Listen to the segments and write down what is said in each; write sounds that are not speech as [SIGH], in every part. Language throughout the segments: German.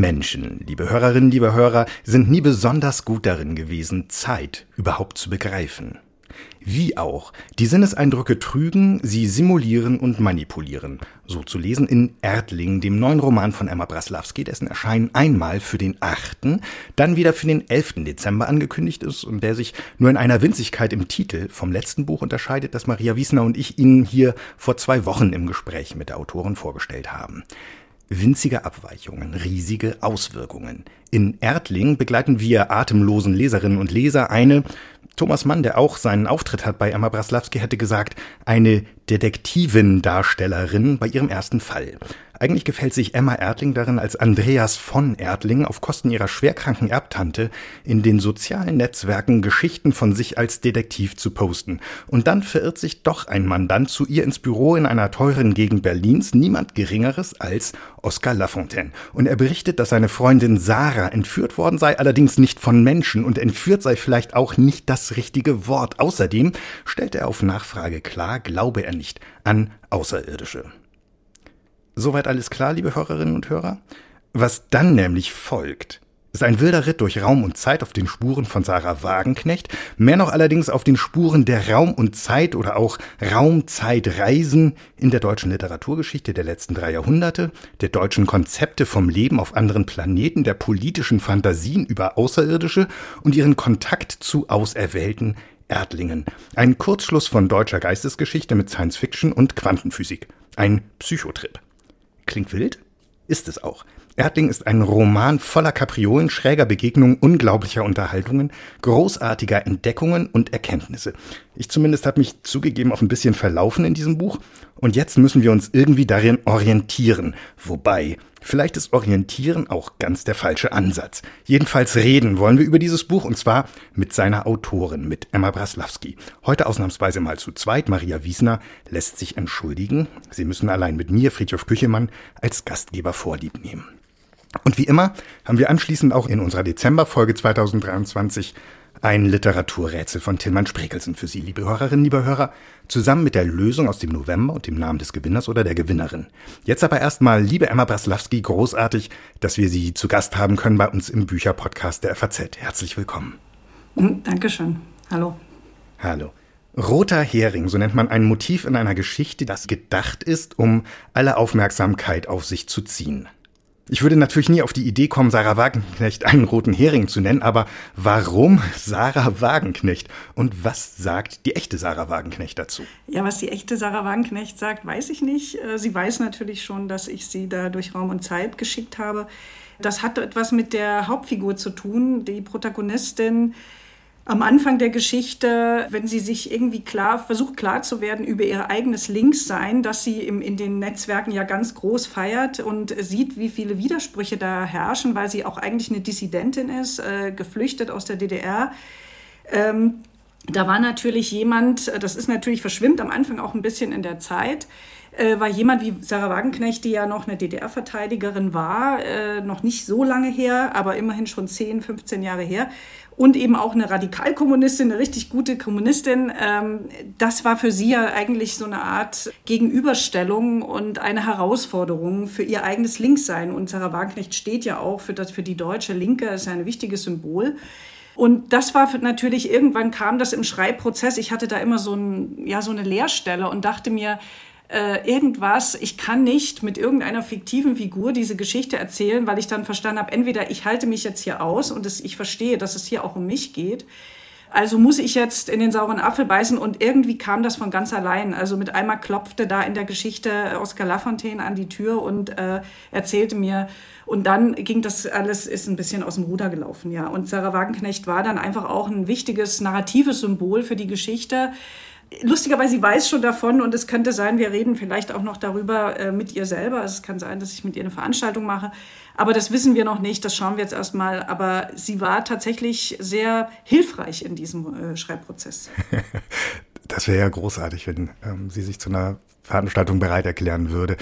Menschen, liebe Hörerinnen, liebe Hörer, sind nie besonders gut darin gewesen, Zeit überhaupt zu begreifen. Wie auch, die Sinneseindrücke trügen, sie simulieren und manipulieren. So zu lesen in Erdling, dem neuen Roman von Emma Braslawski, dessen Erscheinen einmal für den 8., dann wieder für den 11. Dezember angekündigt ist und der sich nur in einer Winzigkeit im Titel vom letzten Buch unterscheidet, das Maria Wiesner und ich Ihnen hier vor zwei Wochen im Gespräch mit der Autorin vorgestellt haben. Winzige Abweichungen, riesige Auswirkungen. In Erdling begleiten wir atemlosen Leserinnen und Leser eine, Thomas Mann, der auch seinen Auftritt hat bei Emma Braslawski, hätte gesagt, eine Detektivendarstellerin bei ihrem ersten Fall. Eigentlich gefällt sich Emma Erdling darin, als Andreas von Erdling auf Kosten ihrer schwerkranken Erbtante in den sozialen Netzwerken Geschichten von sich als Detektiv zu posten. Und dann verirrt sich doch ein Mandant zu ihr ins Büro in einer teuren Gegend Berlins, niemand Geringeres als Oscar Lafontaine. Und er berichtet, dass seine Freundin Sarah entführt worden sei, allerdings nicht von Menschen und entführt sei vielleicht auch nicht das richtige Wort. Außerdem stellt er auf Nachfrage klar, glaube er nicht an Außerirdische. Soweit alles klar, liebe Hörerinnen und Hörer? Was dann nämlich folgt, ist ein wilder Ritt durch Raum und Zeit auf den Spuren von Sarah Wagenknecht, mehr noch allerdings auf den Spuren der Raum und Zeit oder auch Raumzeitreisen in der deutschen Literaturgeschichte der letzten drei Jahrhunderte, der deutschen Konzepte vom Leben auf anderen Planeten, der politischen Fantasien über Außerirdische und ihren Kontakt zu auserwählten Erdlingen. Ein Kurzschluss von deutscher Geistesgeschichte mit Science Fiction und Quantenphysik. Ein Psychotrip. Klingt wild? Ist es auch. Erdling ist ein Roman voller Kapriolen, schräger Begegnungen, unglaublicher Unterhaltungen, großartiger Entdeckungen und Erkenntnisse. Ich zumindest habe mich zugegeben auch ein bisschen verlaufen in diesem Buch und jetzt müssen wir uns irgendwie darin orientieren. Wobei, Vielleicht ist Orientieren auch ganz der falsche Ansatz. Jedenfalls reden wollen wir über dieses Buch und zwar mit seiner Autorin, mit Emma Braslawski. Heute ausnahmsweise mal zu zweit. Maria Wiesner lässt sich entschuldigen. Sie müssen allein mit mir, Friedhof Küchemann, als Gastgeber vorlieb nehmen. Und wie immer haben wir anschließend auch in unserer Dezemberfolge 2023 ein Literaturrätsel von Tillmann Sprekelsen für Sie, liebe Hörerinnen, liebe Hörer, zusammen mit der Lösung aus dem November und dem Namen des Gewinners oder der Gewinnerin. Jetzt aber erstmal, liebe Emma Braslawski, großartig, dass wir Sie zu Gast haben können bei uns im Bücherpodcast der FAZ. Herzlich willkommen. Hm, Dankeschön. Hallo. Hallo. Roter Hering, so nennt man ein Motiv in einer Geschichte, das gedacht ist, um alle Aufmerksamkeit auf sich zu ziehen. Ich würde natürlich nie auf die Idee kommen, Sarah Wagenknecht einen roten Hering zu nennen, aber warum Sarah Wagenknecht? Und was sagt die echte Sarah Wagenknecht dazu? Ja, was die echte Sarah Wagenknecht sagt, weiß ich nicht. Äh, sie weiß natürlich schon, dass ich sie da durch Raum und Zeit geschickt habe. Das hat etwas mit der Hauptfigur zu tun. Die Protagonistin am Anfang der Geschichte, wenn sie sich irgendwie klar, versucht klar zu werden über ihr eigenes Linkssein, das sie im, in den Netzwerken ja ganz groß feiert und sieht, wie viele Widersprüche da herrschen, weil sie auch eigentlich eine Dissidentin ist, äh, geflüchtet aus der DDR. Ähm, da war natürlich jemand, das ist natürlich verschwimmt am Anfang auch ein bisschen in der Zeit, äh, war jemand wie Sarah Wagenknecht, die ja noch eine DDR-Verteidigerin war, äh, noch nicht so lange her, aber immerhin schon 10, 15 Jahre her, und eben auch eine Radikalkommunistin, eine richtig gute Kommunistin. Ähm, das war für sie ja eigentlich so eine Art Gegenüberstellung und eine Herausforderung für ihr eigenes Linkssein. Und Sarah Wagenknecht steht ja auch für, das, für die deutsche Linke, ist ein wichtiges Symbol. Und das war natürlich, irgendwann kam das im Schreibprozess. Ich hatte da immer so, ein, ja, so eine Leerstelle und dachte mir, äh, irgendwas, ich kann nicht mit irgendeiner fiktiven Figur diese Geschichte erzählen, weil ich dann verstanden habe, entweder ich halte mich jetzt hier aus und es, ich verstehe, dass es hier auch um mich geht. Also muss ich jetzt in den sauren Apfel beißen und irgendwie kam das von ganz allein. Also mit einmal klopfte da in der Geschichte Oscar Lafontaine an die Tür und äh, erzählte mir, und dann ging das alles, ist ein bisschen aus dem Ruder gelaufen, ja. Und Sarah Wagenknecht war dann einfach auch ein wichtiges narratives Symbol für die Geschichte lustigerweise, sie weiß schon davon und es könnte sein, wir reden vielleicht auch noch darüber äh, mit ihr selber. Also es kann sein, dass ich mit ihr eine Veranstaltung mache. Aber das wissen wir noch nicht, das schauen wir jetzt erstmal. Aber sie war tatsächlich sehr hilfreich in diesem äh, Schreibprozess. [LAUGHS] das wäre ja großartig, wenn ähm, sie sich zu einer Veranstaltung bereit erklären würde.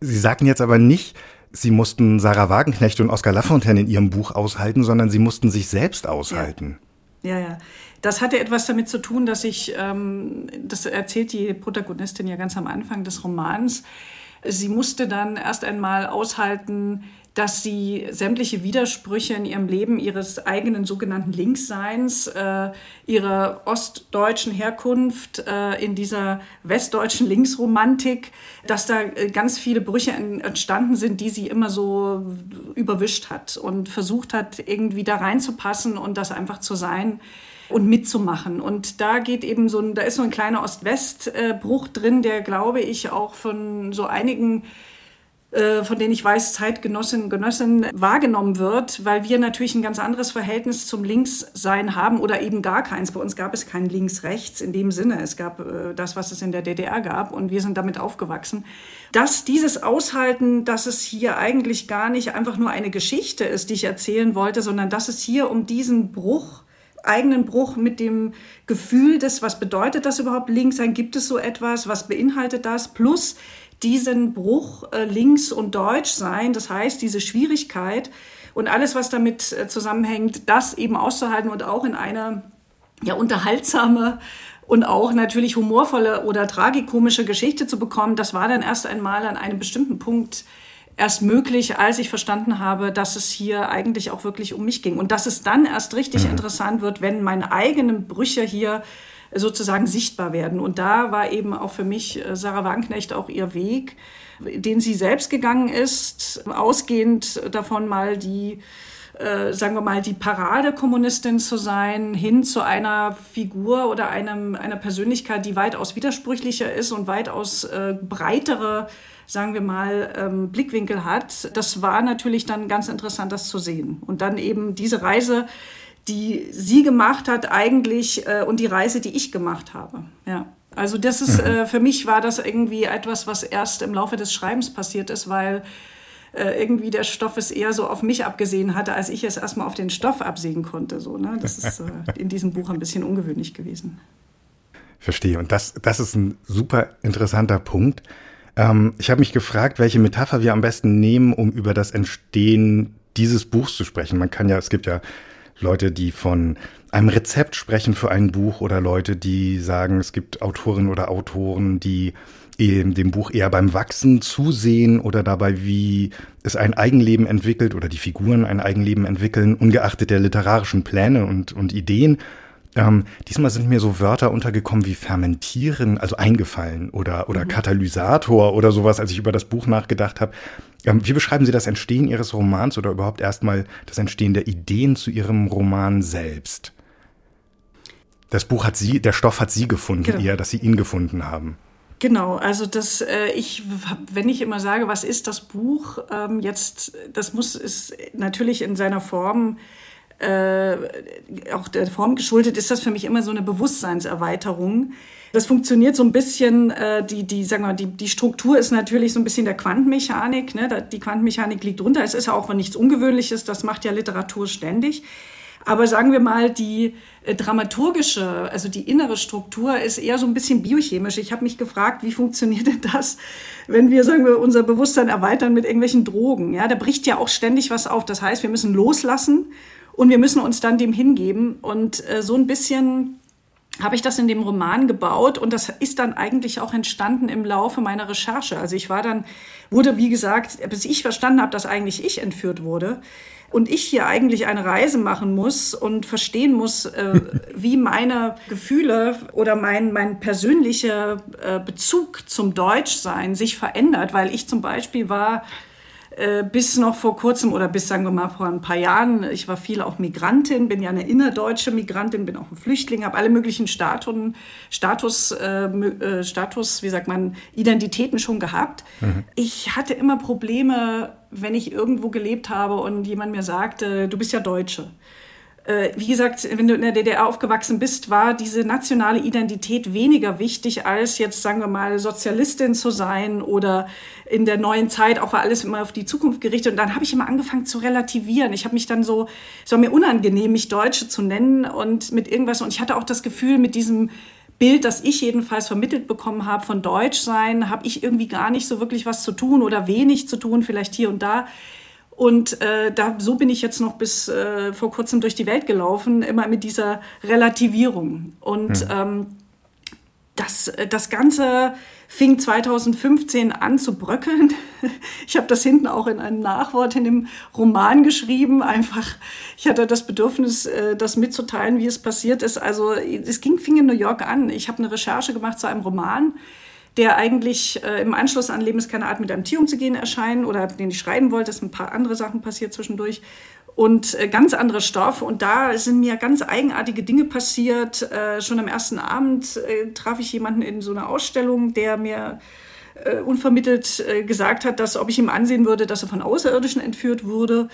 Sie sagten jetzt aber nicht, Sie mussten Sarah Wagenknecht und Oskar Lafontaine in ihrem Buch aushalten, sondern sie mussten sich selbst aushalten. Ja, ja. ja. Das hatte etwas damit zu tun, dass ich, ähm, das erzählt die Protagonistin ja ganz am Anfang des Romans, sie musste dann erst einmal aushalten, dass sie sämtliche Widersprüche in ihrem Leben ihres eigenen sogenannten Linksseins, äh, ihrer ostdeutschen Herkunft, äh, in dieser westdeutschen Linksromantik, dass da äh, ganz viele Brüche entstanden sind, die sie immer so überwischt hat und versucht hat, irgendwie da reinzupassen und das einfach zu sein und mitzumachen. Und da geht eben so ein, da ist so ein kleiner Ost-West-Bruch drin, der, glaube ich, auch von so einigen äh, von denen ich weiß, Zeitgenossinnen und Genossen wahrgenommen wird, weil wir natürlich ein ganz anderes Verhältnis zum Linkssein haben oder eben gar keins. Bei uns gab es kein Links-Rechts in dem Sinne. Es gab äh, das, was es in der DDR gab und wir sind damit aufgewachsen. Dass dieses Aushalten, dass es hier eigentlich gar nicht einfach nur eine Geschichte ist, die ich erzählen wollte, sondern dass es hier um diesen Bruch eigenen Bruch mit dem Gefühl des, was bedeutet das überhaupt links sein? Gibt es so etwas? Was beinhaltet das? Plus diesen Bruch äh, links und deutsch sein, das heißt diese Schwierigkeit und alles, was damit äh, zusammenhängt, das eben auszuhalten und auch in eine ja, unterhaltsame und auch natürlich humorvolle oder tragikomische Geschichte zu bekommen, das war dann erst einmal an einem bestimmten Punkt erst möglich, als ich verstanden habe, dass es hier eigentlich auch wirklich um mich ging. Und dass es dann erst richtig mhm. interessant wird, wenn meine eigenen Brüche hier sozusagen sichtbar werden. Und da war eben auch für mich äh, Sarah Wagenknecht auch ihr Weg, den sie selbst gegangen ist, ausgehend davon mal die äh, sagen wir mal, die Paradekommunistin zu sein, hin zu einer Figur oder einem, einer Persönlichkeit, die weitaus widersprüchlicher ist und weitaus äh, breitere, sagen wir mal, ähm, Blickwinkel hat. Das war natürlich dann ganz interessant, das zu sehen. Und dann eben diese Reise die sie gemacht hat eigentlich äh, und die Reise, die ich gemacht habe. Ja. Also das ist, mhm. äh, für mich war das irgendwie etwas, was erst im Laufe des Schreibens passiert ist, weil äh, irgendwie der Stoff es eher so auf mich abgesehen hatte, als ich es erstmal auf den Stoff absehen konnte. So, ne? Das ist äh, in diesem Buch ein bisschen ungewöhnlich gewesen. Verstehe. Und das, das ist ein super interessanter Punkt. Ähm, ich habe mich gefragt, welche Metapher wir am besten nehmen, um über das Entstehen dieses Buchs zu sprechen. Man kann ja, es gibt ja Leute, die von einem Rezept sprechen für ein Buch oder Leute, die sagen, es gibt Autorinnen oder Autoren, die dem Buch eher beim Wachsen zusehen oder dabei, wie es ein Eigenleben entwickelt oder die Figuren ein Eigenleben entwickeln, ungeachtet der literarischen Pläne und, und Ideen. Ähm, diesmal sind mir so Wörter untergekommen wie fermentieren, also eingefallen oder, oder mhm. Katalysator oder sowas, als ich über das Buch nachgedacht habe. Ähm, wie beschreiben Sie das Entstehen Ihres Romans oder überhaupt erstmal das Entstehen der Ideen zu Ihrem Roman selbst? Das Buch hat Sie, der Stoff hat Sie gefunden, genau. eher, dass Sie ihn gefunden haben. Genau, also das, äh, ich, wenn ich immer sage, was ist das Buch, ähm, jetzt, das muss, ist natürlich in seiner Form äh, auch der Form geschuldet, ist das für mich immer so eine Bewusstseinserweiterung. Das funktioniert so ein bisschen, äh, die, die, sagen wir mal, die, die Struktur ist natürlich so ein bisschen der Quantenmechanik. Ne? Die Quantenmechanik liegt drunter. Es ist ja auch nichts Ungewöhnliches, das macht ja Literatur ständig. Aber sagen wir mal, die äh, dramaturgische, also die innere Struktur ist eher so ein bisschen biochemisch. Ich habe mich gefragt, wie funktioniert denn das, wenn wir, sagen wir, unser Bewusstsein erweitern mit irgendwelchen Drogen? Ja, da bricht ja auch ständig was auf. Das heißt, wir müssen loslassen und wir müssen uns dann dem hingeben. Und äh, so ein bisschen habe ich das in dem Roman gebaut und das ist dann eigentlich auch entstanden im Laufe meiner Recherche. Also ich war dann, wurde wie gesagt, bis ich verstanden habe, dass eigentlich ich entführt wurde und ich hier eigentlich eine Reise machen muss und verstehen muss, äh, [LAUGHS] wie meine Gefühle oder mein, mein persönlicher äh, Bezug zum Deutschsein sich verändert, weil ich zum Beispiel war bis noch vor kurzem oder bis, sagen wir mal, vor ein paar Jahren, ich war viel auch Migrantin, bin ja eine innerdeutsche Migrantin, bin auch ein Flüchtling, habe alle möglichen Statuen, Status, äh, äh, Status, wie sagt man, Identitäten schon gehabt. Mhm. Ich hatte immer Probleme, wenn ich irgendwo gelebt habe und jemand mir sagte, du bist ja Deutsche. Äh, wie gesagt, wenn du in der DDR aufgewachsen bist, war diese nationale Identität weniger wichtig, als jetzt, sagen wir mal, Sozialistin zu sein oder in der neuen Zeit auch war alles immer auf die Zukunft gerichtet. Und dann habe ich immer angefangen zu relativieren. Ich habe mich dann so, es war mir unangenehm, mich Deutsche zu nennen und mit irgendwas. Und ich hatte auch das Gefühl, mit diesem Bild, das ich jedenfalls vermittelt bekommen habe von Deutschsein, habe ich irgendwie gar nicht so wirklich was zu tun oder wenig zu tun, vielleicht hier und da. Und äh, da, so bin ich jetzt noch bis äh, vor kurzem durch die Welt gelaufen, immer mit dieser Relativierung. Und mhm. ähm, das, äh, das Ganze fing 2015 an zu bröckeln. [LAUGHS] Ich habe das hinten auch in einem Nachwort in dem Roman geschrieben. Einfach, ich hatte das Bedürfnis, äh, das mitzuteilen, wie es passiert ist. Also es ging, fing in New York an. Ich habe eine Recherche gemacht zu einem Roman, der eigentlich äh, im Anschluss an Leben ist keine Art mit einem Tier umzugehen erscheinen oder den ich schreiben wollte. Sind ein paar andere Sachen passiert zwischendurch und äh, ganz andere Stoffe. Und da sind mir ganz eigenartige Dinge passiert. Äh, schon am ersten Abend äh, traf ich jemanden in so einer Ausstellung, der mir äh, unvermittelt äh, gesagt hat, dass ob ich ihm ansehen würde, dass er von Außerirdischen entführt wurde.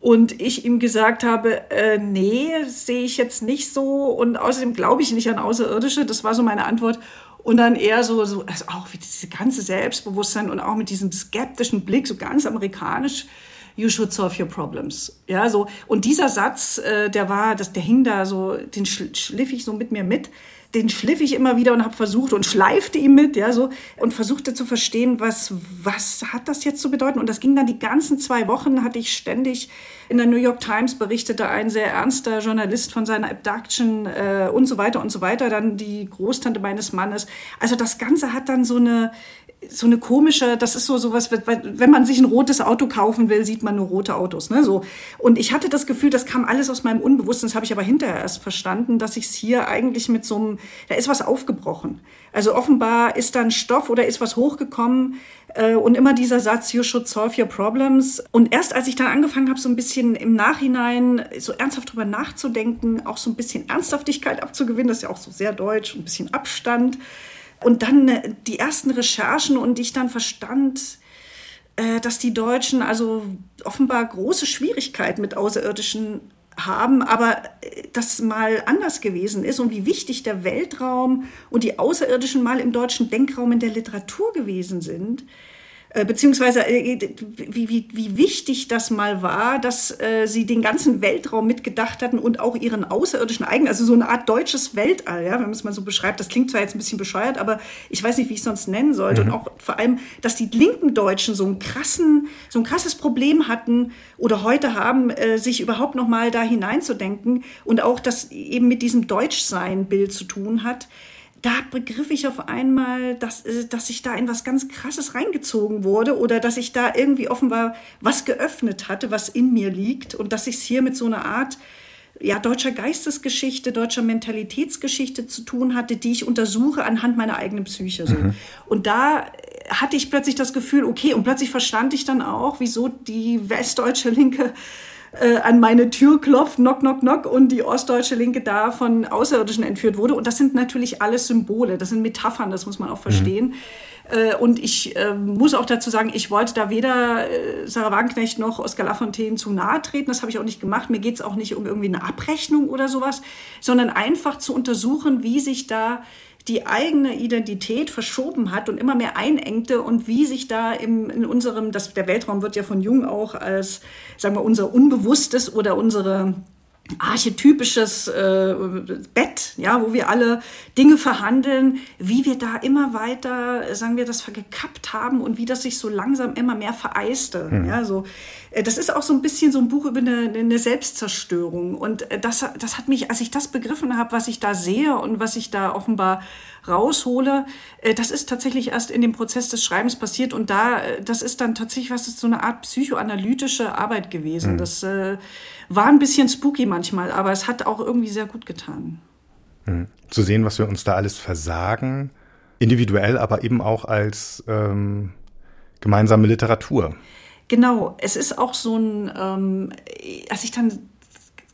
Und ich ihm gesagt habe, äh, nee, sehe ich jetzt nicht so. Und außerdem glaube ich nicht an Außerirdische. Das war so meine Antwort. Und dann eher so, so also auch wie diese ganze Selbstbewusstsein und auch mit diesem skeptischen Blick, so ganz amerikanisch you should solve your problems. Ja, so. Und dieser Satz, äh, der war, das, der hing da so, den schliff ich so mit mir mit. Den schliff ich immer wieder und habe versucht und schleifte ihm mit, ja, so, und versuchte zu verstehen, was, was hat das jetzt zu bedeuten? Und das ging dann die ganzen zwei Wochen, hatte ich ständig in der New York Times berichtete ein sehr ernster Journalist von seiner Abduction äh, und so weiter und so weiter, dann die Großtante meines Mannes. Also das Ganze hat dann so eine, so eine komische, das ist so sowas, wenn man sich ein rotes Auto kaufen will, sieht man nur rote Autos, ne? So. Und ich hatte das Gefühl, das kam alles aus meinem Unbewussten, das habe ich aber hinterher erst verstanden, dass ich es hier eigentlich mit so einem, da ist was aufgebrochen. Also offenbar ist da ein Stoff oder ist was hochgekommen äh, und immer dieser Satz, you should solve your problems. Und erst als ich dann angefangen habe, so ein bisschen im Nachhinein so ernsthaft drüber nachzudenken, auch so ein bisschen Ernsthaftigkeit abzugewinnen, das ist ja auch so sehr deutsch, ein bisschen Abstand, und dann äh, die ersten Recherchen und ich dann verstand, äh, dass die Deutschen also offenbar große Schwierigkeiten mit Außerirdischen haben, aber äh, das mal anders gewesen ist und wie wichtig der Weltraum und die Außerirdischen mal im deutschen Denkraum in der Literatur gewesen sind, beziehungsweise äh, wie, wie, wie wichtig das mal war, dass äh, sie den ganzen Weltraum mitgedacht hatten und auch ihren außerirdischen Eigen, also so eine Art deutsches Weltall, ja, wenn man es mal so beschreibt. Das klingt zwar jetzt ein bisschen bescheuert, aber ich weiß nicht, wie ich es sonst nennen sollte. Mhm. Und auch vor allem, dass die linken Deutschen so einen krassen, so ein krasses Problem hatten oder heute haben, äh, sich überhaupt noch mal da hineinzudenken und auch das eben mit diesem Deutschsein-Bild zu tun hat da begriff ich auf einmal, dass, äh, dass ich da in was ganz Krasses reingezogen wurde oder dass ich da irgendwie offenbar was geöffnet hatte, was in mir liegt und dass ich es hier mit so einer Art ja, deutscher Geistesgeschichte, deutscher Mentalitätsgeschichte zu tun hatte, die ich untersuche anhand meiner eigenen Psyche. So. Mhm. Und da hatte ich plötzlich das Gefühl, okay, und plötzlich verstand ich dann auch, wieso die westdeutsche Linke äh, an meine Tür klopft, knock, knock, knock, und die ostdeutsche Linke da von Außerirdischen entführt wurde. Und das sind natürlich alles Symbole, das sind Metaphern, das muss man auch verstehen. Mhm. und ich äh, muss auch dazu sagen, ich wollte da weder äh, Sarah Wagenknecht noch Oskar Lafontaine zu nahe treten. Das habe ich auch nicht gemacht. Mir geht es auch nicht um irgendwie eine Abrechnung oder sowas, sondern einfach zu untersuchen, wie sich da die eigene Identität verschoben hat und immer mehr einengte und wie sich da im, in unserem, das, der Weltraum wird ja von Jung auch als, sagen wir, unser Unbewusstes oder unsere archetypisches äh, Bett, ja, wo wir alle Dinge verhandeln, wie wir da immer weiter, sagen wir, das gekappt haben und wie das sich so langsam immer mehr vereiste. Mhm. Ja, so, äh, das ist auch so ein bisschen so ein Buch über eine, eine Selbstzerstörung. Und äh, das, das hat mich, als ich das begriffen habe, was ich da sehe und was ich da offenbar raushole, äh, das ist tatsächlich erst in dem Prozess des Schreibens passiert und da, äh, das ist dann tatsächlich was, ist so eine Art psychoanalytische Arbeit gewesen. Mhm. Das äh, war ein bisschen spooky manchmal, aber es hat auch irgendwie sehr gut getan. Mhm. Zu sehen, was wir uns da alles versagen, individuell, aber eben auch als ähm, gemeinsame Literatur. Genau, es ist auch so ein, ähm, als ich dann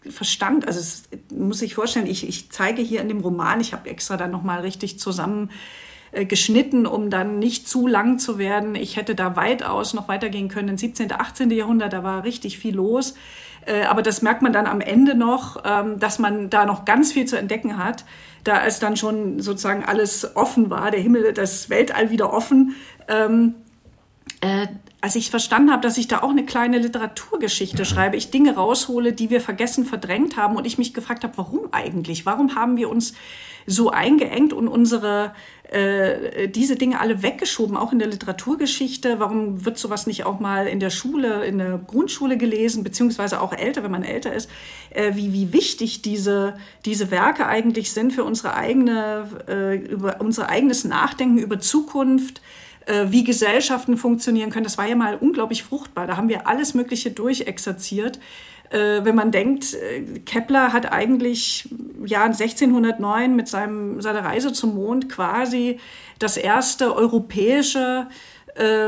verstand, also es muss ich vorstellen, ich, ich zeige hier in dem Roman, ich habe extra dann nochmal richtig zusammen äh, geschnitten, um dann nicht zu lang zu werden. Ich hätte da weitaus noch weitergehen können. Im 17., 18. Jahrhundert, da war richtig viel los. Äh, aber das merkt man dann am Ende noch, ähm, dass man da noch ganz viel zu entdecken hat. Da als dann schon sozusagen alles offen war, der Himmel, das Weltall wieder offen, ähm, äh, als ich verstanden habe, dass ich da auch eine kleine Literaturgeschichte schreibe, ich Dinge raushole, die wir vergessen, verdrängt haben und ich mich gefragt habe, warum eigentlich? Warum haben wir uns so eingeengt und unsere äh, diese Dinge alle weggeschoben, auch in der Literaturgeschichte. Warum wird sowas nicht auch mal in der Schule, in der Grundschule gelesen, beziehungsweise auch älter, wenn man älter ist? Äh, wie, wie wichtig diese, diese Werke eigentlich sind für unsere eigene, äh, über unser eigenes Nachdenken über Zukunft, äh, wie Gesellschaften funktionieren können. Das war ja mal unglaublich fruchtbar. Da haben wir alles Mögliche durchexerziert. Äh, wenn man denkt, äh, Kepler hat eigentlich ja 1609 mit seinem, seiner Reise zum Mond quasi das erste europäische äh,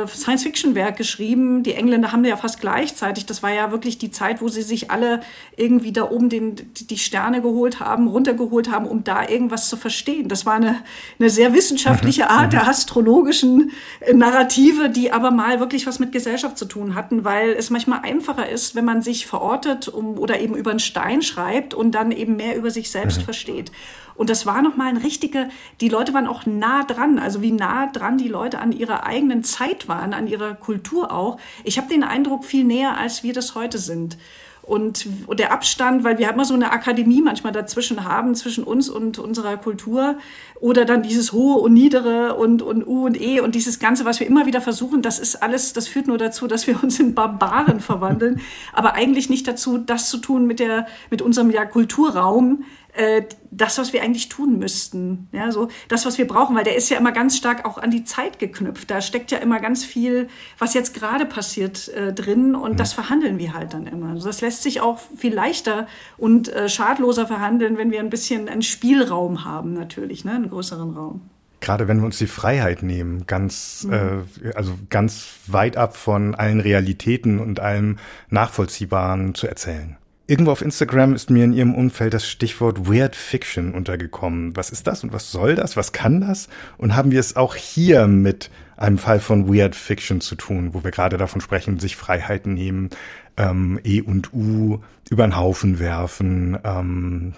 Science-Fiction-Werk geschrieben. Die Engländer haben ja fast gleichzeitig. Das war ja wirklich die Zeit, wo sie sich alle irgendwie da oben den, die Sterne geholt haben, runtergeholt haben, um da irgendwas zu verstehen. Das war eine, eine sehr wissenschaftliche mhm. Art der mhm. astrologischen äh, Narrative, die aber mal wirklich was mit Gesellschaft zu tun hatten, weil es manchmal einfacher ist, wenn man sich verortet um, oder eben über einen Stein schreibt und dann eben mehr über sich selbst mhm. versteht. Und das war nochmal ein richtige, die Leute waren auch nah dran, also wie nah dran die Leute an ihrer eigenen Zeit waren, an ihrer Kultur auch. Ich habe den Eindruck, viel näher, als wir das heute sind. Und, und der Abstand, weil wir immer so eine Akademie manchmal dazwischen haben, zwischen uns und unserer Kultur, oder dann dieses Hohe und Niedere und, und U und E und dieses Ganze, was wir immer wieder versuchen, das ist alles, das führt nur dazu, dass wir [LAUGHS] uns in Barbaren verwandeln, aber eigentlich nicht dazu, das zu tun mit der, mit unserem ja, Kulturraum, äh, das, was wir eigentlich tun müssten. Ja, so das, was wir brauchen, weil der ist ja immer ganz stark auch an die Zeit geknüpft. Da steckt ja immer ganz viel, was jetzt gerade passiert, äh, drin und mhm. das verhandeln wir halt dann immer. Also das lässt sich auch viel leichter und äh, schadloser verhandeln, wenn wir ein bisschen einen Spielraum haben, natürlich, ne, einen größeren Raum. Gerade wenn wir uns die Freiheit nehmen, ganz, mhm. äh, also ganz weit ab von allen Realitäten und allem Nachvollziehbaren zu erzählen. Irgendwo auf Instagram ist mir in Ihrem Umfeld das Stichwort Weird Fiction untergekommen. Was ist das und was soll das? Was kann das? Und haben wir es auch hier mit einem Fall von Weird Fiction zu tun, wo wir gerade davon sprechen, sich Freiheiten nehmen, ähm, E und U über den Haufen werfen, ähm,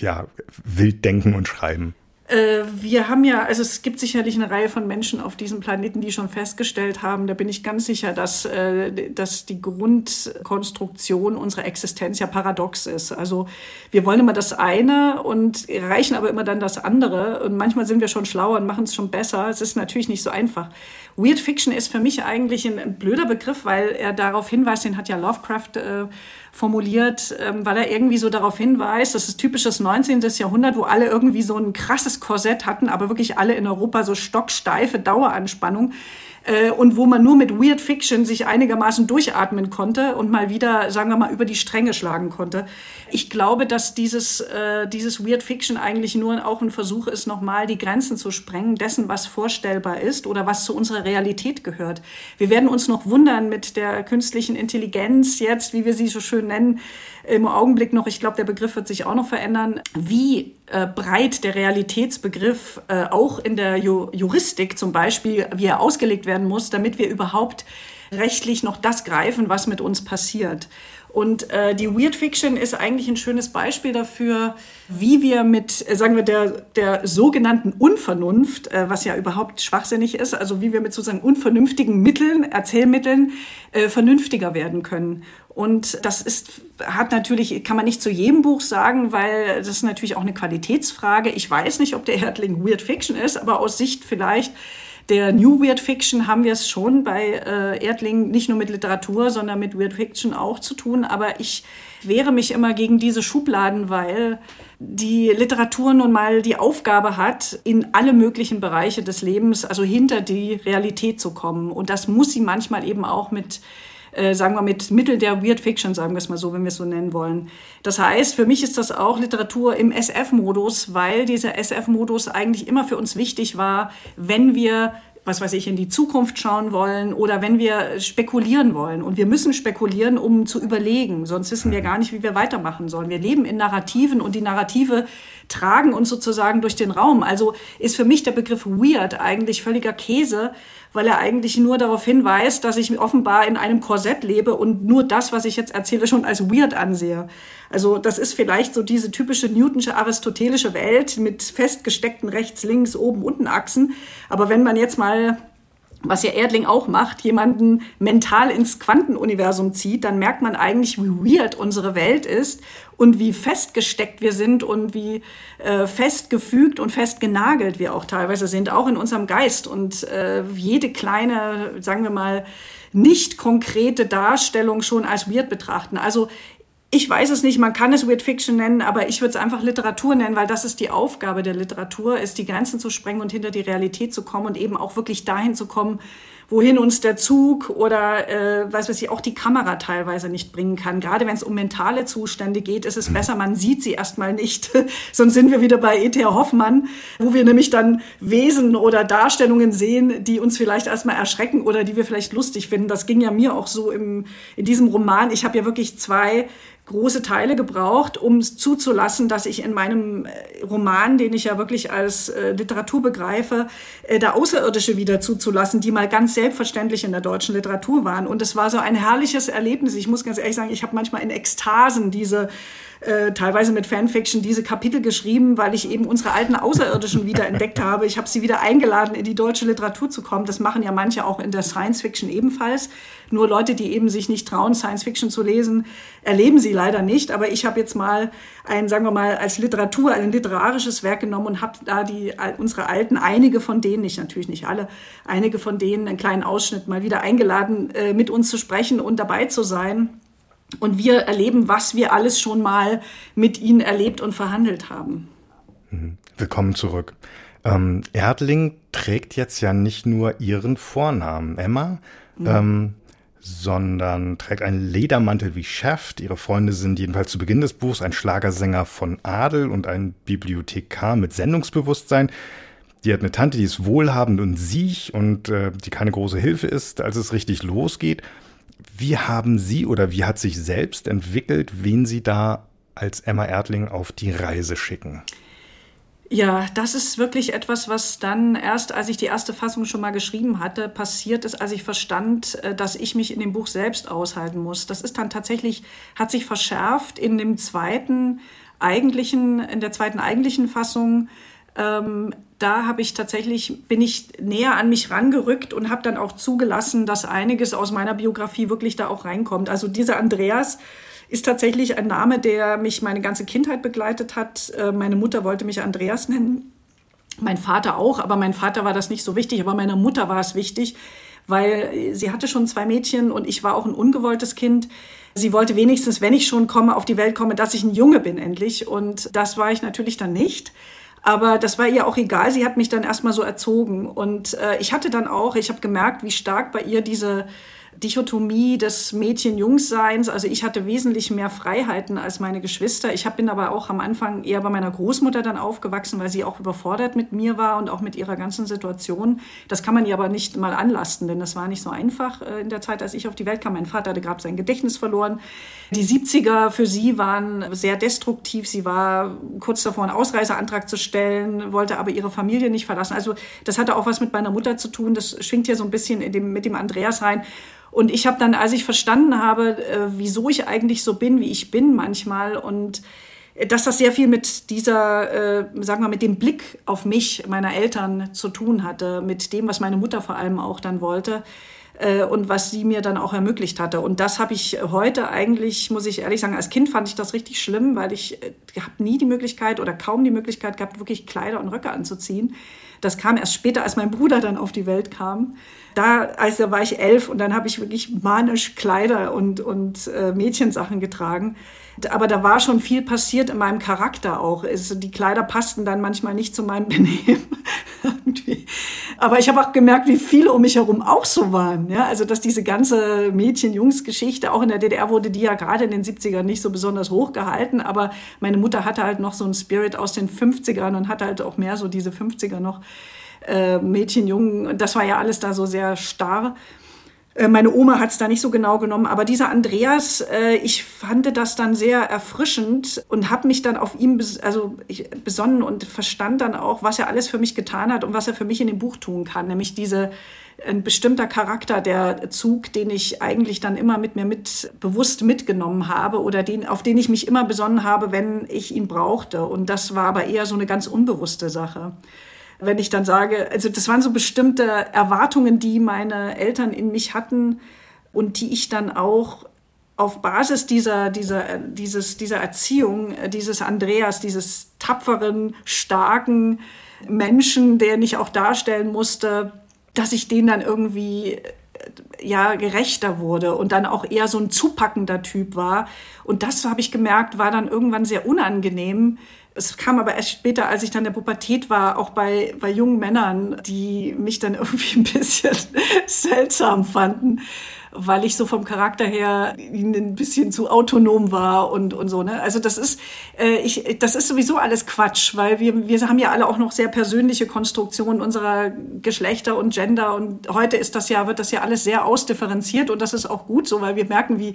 ja, wild denken und schreiben? Äh, wir haben ja, also es gibt sicherlich eine Reihe von Menschen auf diesem Planeten, die schon festgestellt haben, da bin ich ganz sicher, dass, äh, dass die Grundkonstruktion unserer Existenz ja paradox ist. Also wir wollen immer das eine und erreichen aber immer dann das andere. Und manchmal sind wir schon schlauer und machen es schon besser. Es ist natürlich nicht so einfach. Weird Fiction ist für mich eigentlich ein, blöder Begriff, weil er darauf hinweist, den hat ja Lovecraft äh, formuliert, ähm, weil er irgendwie so darauf hinweist, das ist typisches 19. Jahrhundert, wo alle irgendwie so ein krasses Korsett hatten, aber wirklich alle in Europa so stocksteife Daueranspannung äh, und wo man nur mit Weird Fiction sich einigermaßen durchatmen konnte und mal wieder, sagen wir mal, über die Stränge schlagen konnte. Ich glaube, dass dieses, äh, dieses Weird Fiction eigentlich nur auch ein Versuch ist, nochmal die Grenzen zu sprengen dessen, was vorstellbar ist oder was zu unserer Realität gehört. Wir werden uns noch wundern mit der künstlichen Intelligenz jetzt, wie wir sie so schön nennen, im Augenblick noch, ich glaube, der Begriff wird sich auch noch verändern, wie äh, breit der Realitätsbegriff äh, auch in der Ju Juristik zum Beispiel, wie er ausgelegt werden muss, damit wir überhaupt rechtlich noch das greifen, was mit uns passiert. Und äh, die Weird Fiction ist eigentlich ein schönes Beispiel dafür, wie wir mit, äh, sagen wir, der, der sogenannten Unvernunft, äh, was ja überhaupt schwachsinnig ist, also wie wir mit sozusagen unvernünftigen Mitteln, Erzählmitteln, äh, vernünftiger werden können. Und das ist, hat natürlich, kann man nicht zu jedem Buch sagen, weil das ist natürlich auch eine Qualitätsfrage. Ich weiß nicht, ob der Erdling Weird Fiction ist, aber aus Sicht vielleicht der New Weird Fiction haben wir es schon bei äh, Erdling nicht nur mit Literatur, sondern mit Weird Fiction auch zu tun. Aber ich wehre mich immer gegen diese Schubladen, weil die Literatur nun mal die Aufgabe hat, in alle möglichen Bereiche des Lebens, also hinter die Realität zu kommen. Und das muss sie manchmal eben auch mit äh, sagen wir mit Mittel der Weird Fiction, sagen wir es mal so, wenn wir es so nennen wollen. Das heißt, für mich ist das auch Literatur im SF-Modus, weil dieser SF-Modus eigentlich immer für uns wichtig war, wenn wir was weiß ich, in die Zukunft schauen wollen oder wenn wir spekulieren wollen. Und wir müssen spekulieren, um zu überlegen. Sonst wissen wir gar nicht, wie wir weitermachen sollen. Wir leben in Narrativen und die Narrative tragen uns sozusagen durch den Raum. Also ist für mich der Begriff weird eigentlich völliger Käse, weil er eigentlich nur darauf hinweist, dass ich offenbar in einem Korsett lebe und nur das, was ich jetzt erzähle, schon als weird ansehe. Also das ist vielleicht so diese typische Newtonsche aristotelische Welt mit festgesteckten rechts, links, oben, unten Achsen. Aber wenn man jetzt mal was ja Erdling auch macht, jemanden mental ins Quantenuniversum zieht, dann merkt man eigentlich, wie weird unsere Welt ist und wie festgesteckt wir sind und wie äh, festgefügt und festgenagelt wir auch teilweise sind, auch in unserem Geist. Und äh, jede kleine, sagen wir mal, nicht konkrete Darstellung schon als weird betrachten. Also ich weiß es nicht, man kann es Weird Fiction nennen, aber ich würde es einfach Literatur nennen, weil das ist die Aufgabe der Literatur, ist die Grenzen zu sprengen und hinter die Realität zu kommen und eben auch wirklich dahin zu kommen, wohin uns der Zug oder äh, weiß was ich auch die Kamera teilweise nicht bringen kann. Gerade wenn es um mentale Zustände geht, ist es mhm. besser, man sieht sie erstmal nicht. [LAUGHS] Sonst sind wir wieder bei E.T. Hoffmann, wo wir nämlich dann Wesen oder Darstellungen sehen, die uns vielleicht erstmal erschrecken oder die wir vielleicht lustig finden. Das ging ja mir auch so im, in diesem Roman. Ich habe ja wirklich zwei große Teile gebraucht, um zuzulassen, dass ich in meinem äh, Roman, den ich ja wirklich als äh, Literatur begreife, äh, da Außerirdische wieder zuzulassen, die mal ganz selbstverständlich in der deutschen Literatur waren. Und es war so ein herrliches Erlebnis. Ich muss ganz ehrlich sagen, ich habe manchmal in Ekstasen diese äh, teilweise mit Fanfiction diese Kapitel geschrieben, weil ich eben unsere alten Außerirdischen [LAUGHS] wieder entdeckt habe. Ich habe sie wieder eingeladen, in die deutsche Literatur zu kommen. Das machen ja manche auch in der Science Fiction ebenfalls. Nur Leute, die eben sich nicht trauen, Science Fiction zu lesen, erleben sie leider nicht. Aber ich habe jetzt mal ein, sagen wir mal, als Literatur, ein literarisches Werk genommen und habe da die unsere alten, einige von denen, nicht natürlich nicht alle, einige von denen, einen kleinen Ausschnitt mal wieder eingeladen, äh, mit uns zu sprechen und dabei zu sein und wir erleben, was wir alles schon mal mit ihnen erlebt und verhandelt haben. Mhm. Willkommen zurück. Ähm, Erdling trägt jetzt ja nicht nur ihren Vornamen, Emma, mhm. ähm, sondern trägt einen Ledermantel wie Shaft. Ihre Freunde sind jedenfalls zu Beginn des Buchs ein Schlagersänger von Adel und ein Bibliothekar mit Sendungsbewusstsein. Die hat eine Tante, die ist wohlhabend und siech und äh, die keine große Hilfe ist, als es richtig losgeht. Wie haben Sie oder wie hat sich selbst entwickelt, wen Sie da als Emma Erdling auf die Reise schicken? Ja, das ist wirklich etwas, was dann erst, als ich die erste Fassung schon mal geschrieben hatte, passiert ist, als ich verstand, äh, dass ich mich in dem Buch selbst aushalten muss. Das ist dann tatsächlich, hat sich verschärft in dem zweiten eigentlichen, in der zweiten eigentlichen Fassung. Ähm, da habe ich tatsächlich, bin ich näher an mich rangerückt und habe dann auch zugelassen, dass einiges aus meiner Biografie wirklich da auch reinkommt. Also dieser Andreas ist tatsächlich ein Name, der mich meine ganze Kindheit begleitet hat. Äh, meine Mutter wollte mich Andreas nennen. Mein Vater auch, aber mein Vater war das nicht so wichtig, aber meiner Mutter war es wichtig, weil sie hatte schon zwei Mädchen und ich war auch ein ungewolltes Kind. Sie wollte wenigstens, wenn ich schon komme, auf die Welt komme, dass ich ein Junge bin endlich. Und das war ich natürlich dann nicht. Aber das war ihr auch egal. Sie hat mich dann erstmal so erzogen. Und äh, ich hatte dann auch, ich habe gemerkt, wie stark bei ihr diese Dichotomie des Mädchen-Jungs-Seins. Also ich hatte wesentlich mehr Freiheiten als meine Geschwister. Ich bin aber auch am Anfang eher bei meiner Großmutter dann aufgewachsen, weil sie auch überfordert mit mir war und auch mit ihrer ganzen Situation. Das kann man ihr aber nicht mal anlasten, denn das war nicht so einfach äh, in der Zeit, als ich auf die Welt kam. Mein Vater hatte gerade sein Gedächtnis verloren. Die 70er für sie waren sehr destruktiv. Sie war kurz davor, einen Ausreiseantrag zu stellen, wollte aber ihre Familie nicht verlassen. Also das hatte auch was mit meiner Mutter zu tun. Das schwingt hier so ein bisschen dem, mit dem Andreas rein. Und ich habe dann, als ich verstanden habe, äh, wieso ich eigentlich so bin, wie ich bin manchmal und äh, dass das sehr viel mit dieser, äh, sagen wir, mit dem Blick auf mich meiner Eltern zu tun hatte, mit dem, was meine Mutter vor allem auch dann wollte äh, und was sie mir dann auch ermöglicht hatte. Und das habe ich heute eigentlich, muss ich ehrlich sagen, als Kind fand ich das richtig schlimm, weil ich äh, habe nie die Möglichkeit oder kaum die Möglichkeit gehabt, wirklich Kleider und Röcke anzuziehen. Das kam erst später, als mein Bruder dann auf die Welt kam da, also war ich elf und dann habe ich wirklich manisch Kleider und, und äh, Mädchensachen getragen. Aber da war schon viel passiert in meinem Charakter auch. Es, die Kleider passten dann manchmal nicht zu meinem [LAUGHS] Benehmen. Aber ich habe auch gemerkt, wie viele um mich herum auch so waren. Ja? Also, dass diese ganze Mädchen-Jungs-Geschichte, auch in der DDR wurde die ja gerade in den 70ern nicht so besonders hoch gehalten. Aber meine Mutter hatte halt noch so einen Spirit aus den 50ern und hatte halt auch mehr so diese 50er noch äh, Mädchen, Jungen, das war ja alles da so sehr starr. Äh, meine Oma hat es da nicht so genau genommen, aber dieser Andreas, äh, ich fand das dann sehr erfrischend und habe mich dann auf ihn bes also ich, besonnen und verstand dann auch, was er alles für mich getan hat und was er für mich in dem Buch tun kann, nämlich diese ein bestimmter Charakter, der Zug, den ich eigentlich dann immer mit mir mit bewusst mitgenommen habe oder den, auf den ich mich immer besonnen habe, wenn ich ihn brauchte. Und das war aber eher so eine ganz unbewusste Sache. Wenn ich dann sage, also das waren so bestimmte Erwartungen, die meine Eltern in mich hatten und die ich dann auch auf Basis dieser, dieser, dieses, dieser Erziehung, dieses Andreas, dieses tapferen, starken Menschen, den ich auch darstellen musste, dass ich den dann irgendwie ja gerechter wurde und dann auch eher so ein zupackender Typ war. Und das habe ich gemerkt, war dann irgendwann sehr unangenehm. Es kam aber erst später, als ich dann in der Pubertät war, auch bei, bei jungen Männern, die mich dann [LAUGHS] irgendwie ein bisschen [LAUGHS] seltsam fanden weil ich so vom Charakter her ein bisschen zu autonom war und, und so. Ne? Also das ist, äh, ich, das ist sowieso alles Quatsch, weil wir, wir haben ja alle auch noch sehr persönliche Konstruktionen unserer Geschlechter und Gender und heute ist das ja, wird das ja alles sehr ausdifferenziert und das ist auch gut so, weil wir merken, wie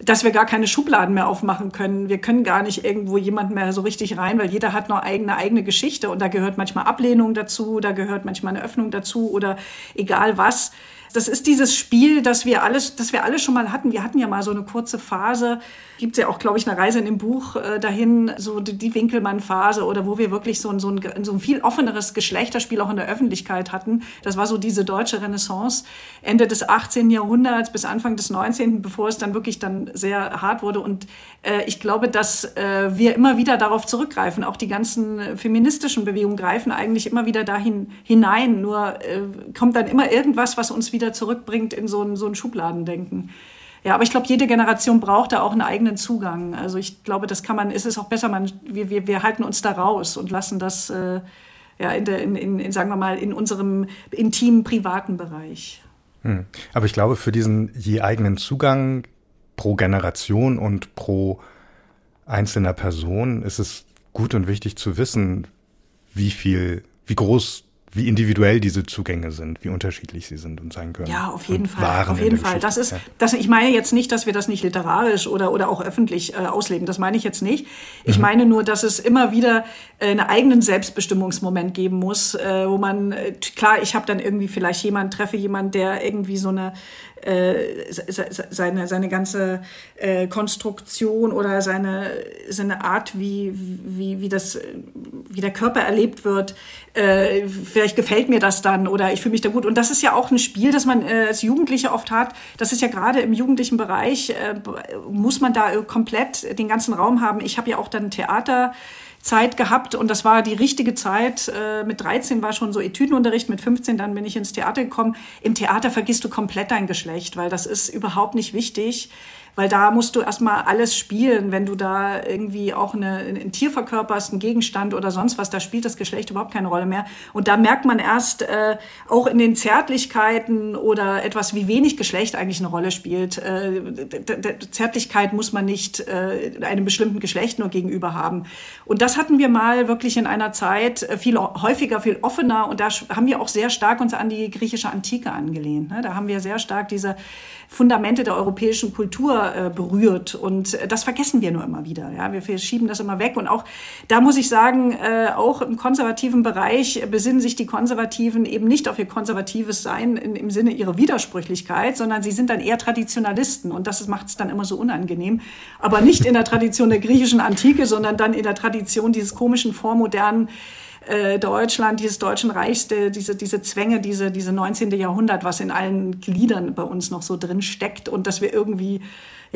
dass wir gar keine Schubladen mehr aufmachen können. Wir können gar nicht irgendwo jemand mehr so richtig rein, weil jeder hat noch eigene eigene Geschichte und da gehört manchmal Ablehnung dazu, da gehört manchmal eine Öffnung dazu oder egal was das ist dieses Spiel, das wir alles, das wir alle schon mal hatten. Wir hatten ja mal so eine kurze Phase, gibt ja auch, glaube ich, eine Reise in dem Buch äh, dahin, so die, die Winkelmann-Phase oder wo wir wirklich so ein, so, ein, so ein viel offeneres Geschlechterspiel auch in der Öffentlichkeit hatten. Das war so diese deutsche Renaissance Ende des 18. Jahrhunderts bis Anfang des 19., bevor es dann wirklich dann sehr hart wurde. Und äh, ich glaube, dass äh, wir immer wieder darauf zurückgreifen. Auch die ganzen feministischen Bewegungen greifen eigentlich immer wieder dahin hinein. Nur äh, kommt dann immer irgendwas, was uns wieder zurückbringt in so ein, so ein Schubladendenken. Ja, aber ich glaube, jede Generation braucht da auch einen eigenen Zugang. Also ich glaube, das kann man, ist es auch besser, man, wir, wir, wir halten uns da raus und lassen das äh, ja, in, der, in, in, sagen wir mal, in unserem intimen, privaten Bereich. Hm. Aber ich glaube, für diesen je eigenen Zugang pro Generation und pro einzelner Person ist es gut und wichtig zu wissen, wie viel, wie groß wie individuell diese Zugänge sind, wie unterschiedlich sie sind und sein können. Ja, auf jeden Fall. Auf jeden Fall. Das ist, das, ich meine jetzt nicht, dass wir das nicht literarisch oder, oder auch öffentlich äh, ausleben. Das meine ich jetzt nicht. Ich mhm. meine nur, dass es immer wieder äh, einen eigenen Selbstbestimmungsmoment geben muss, äh, wo man, äh, klar, ich habe dann irgendwie vielleicht jemanden, treffe jemanden, der irgendwie so eine, äh, seine, seine ganze äh, Konstruktion oder seine, seine Art, wie, wie, wie, das, wie der Körper erlebt wird, äh, vielleicht gefällt mir das dann oder ich fühle mich da gut. Und das ist ja auch ein Spiel, das man äh, als Jugendliche oft hat. Das ist ja gerade im jugendlichen Bereich, äh, muss man da komplett den ganzen Raum haben. Ich habe ja auch dann Theater Zeit gehabt und das war die richtige Zeit. Äh, mit 13 war schon so Etüdenunterricht, mit 15 dann bin ich ins Theater gekommen. Im Theater vergisst du komplett dein Geschlecht, weil das ist überhaupt nicht wichtig weil da musst du erstmal alles spielen, wenn du da irgendwie auch eine, ein Tier verkörperst, einen Gegenstand oder sonst was, da spielt das Geschlecht überhaupt keine Rolle mehr. Und da merkt man erst äh, auch in den Zärtlichkeiten oder etwas, wie wenig Geschlecht eigentlich eine Rolle spielt. Äh, Zärtlichkeit muss man nicht äh, einem bestimmten Geschlecht nur gegenüber haben. Und das hatten wir mal wirklich in einer Zeit äh, viel häufiger, viel offener und da haben wir auch sehr stark uns an die griechische Antike angelehnt. Ne? Da haben wir sehr stark diese Fundamente der europäischen Kultur äh, berührt. Und äh, das vergessen wir nur immer wieder. Ja? Wir, schieben das immer weg. Und auch da muss ich sagen, äh, auch im konservativen Bereich besinnen sich die Konservativen eben nicht auf ihr konservatives Sein in, im Sinne ihrer Widersprüchlichkeit, sondern sie sind dann eher Traditionalisten. Und das macht es dann immer so unangenehm. Aber nicht in der Tradition der griechischen Antike, sondern dann in der Tradition dieses komischen, vormodernen Deutschland, dieses Deutschen Reichs, diese, diese Zwänge, diese, diese 19. Jahrhundert, was in allen Gliedern bei uns noch so drin steckt und dass wir irgendwie,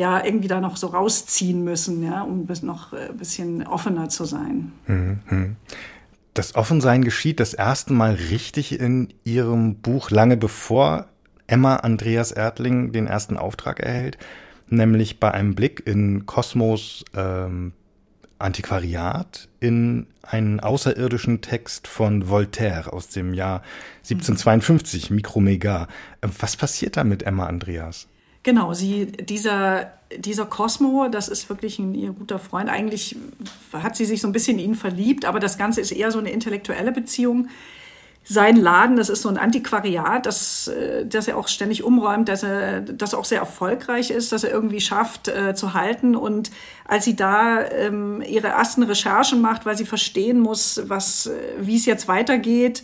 ja, irgendwie da noch so rausziehen müssen, ja, um noch ein bisschen offener zu sein. Mhm. Das Offensein geschieht das erste Mal richtig in Ihrem Buch, lange bevor Emma Andreas Erdling den ersten Auftrag erhält, nämlich bei einem Blick in Kosmos ähm, Antiquariat in einen außerirdischen Text von Voltaire aus dem Jahr 1752, Mikromega. Was passiert da mit Emma Andreas? Genau, sie, dieser, dieser Cosmo, das ist wirklich ein ihr guter Freund. Eigentlich hat sie sich so ein bisschen in ihn verliebt, aber das Ganze ist eher so eine intellektuelle Beziehung sein Laden, das ist so ein Antiquariat, das, äh, das er auch ständig umräumt, dass er das auch sehr erfolgreich ist, dass er irgendwie schafft äh, zu halten. Und als sie da ähm, ihre ersten Recherchen macht, weil sie verstehen muss, was, äh, wie es jetzt weitergeht,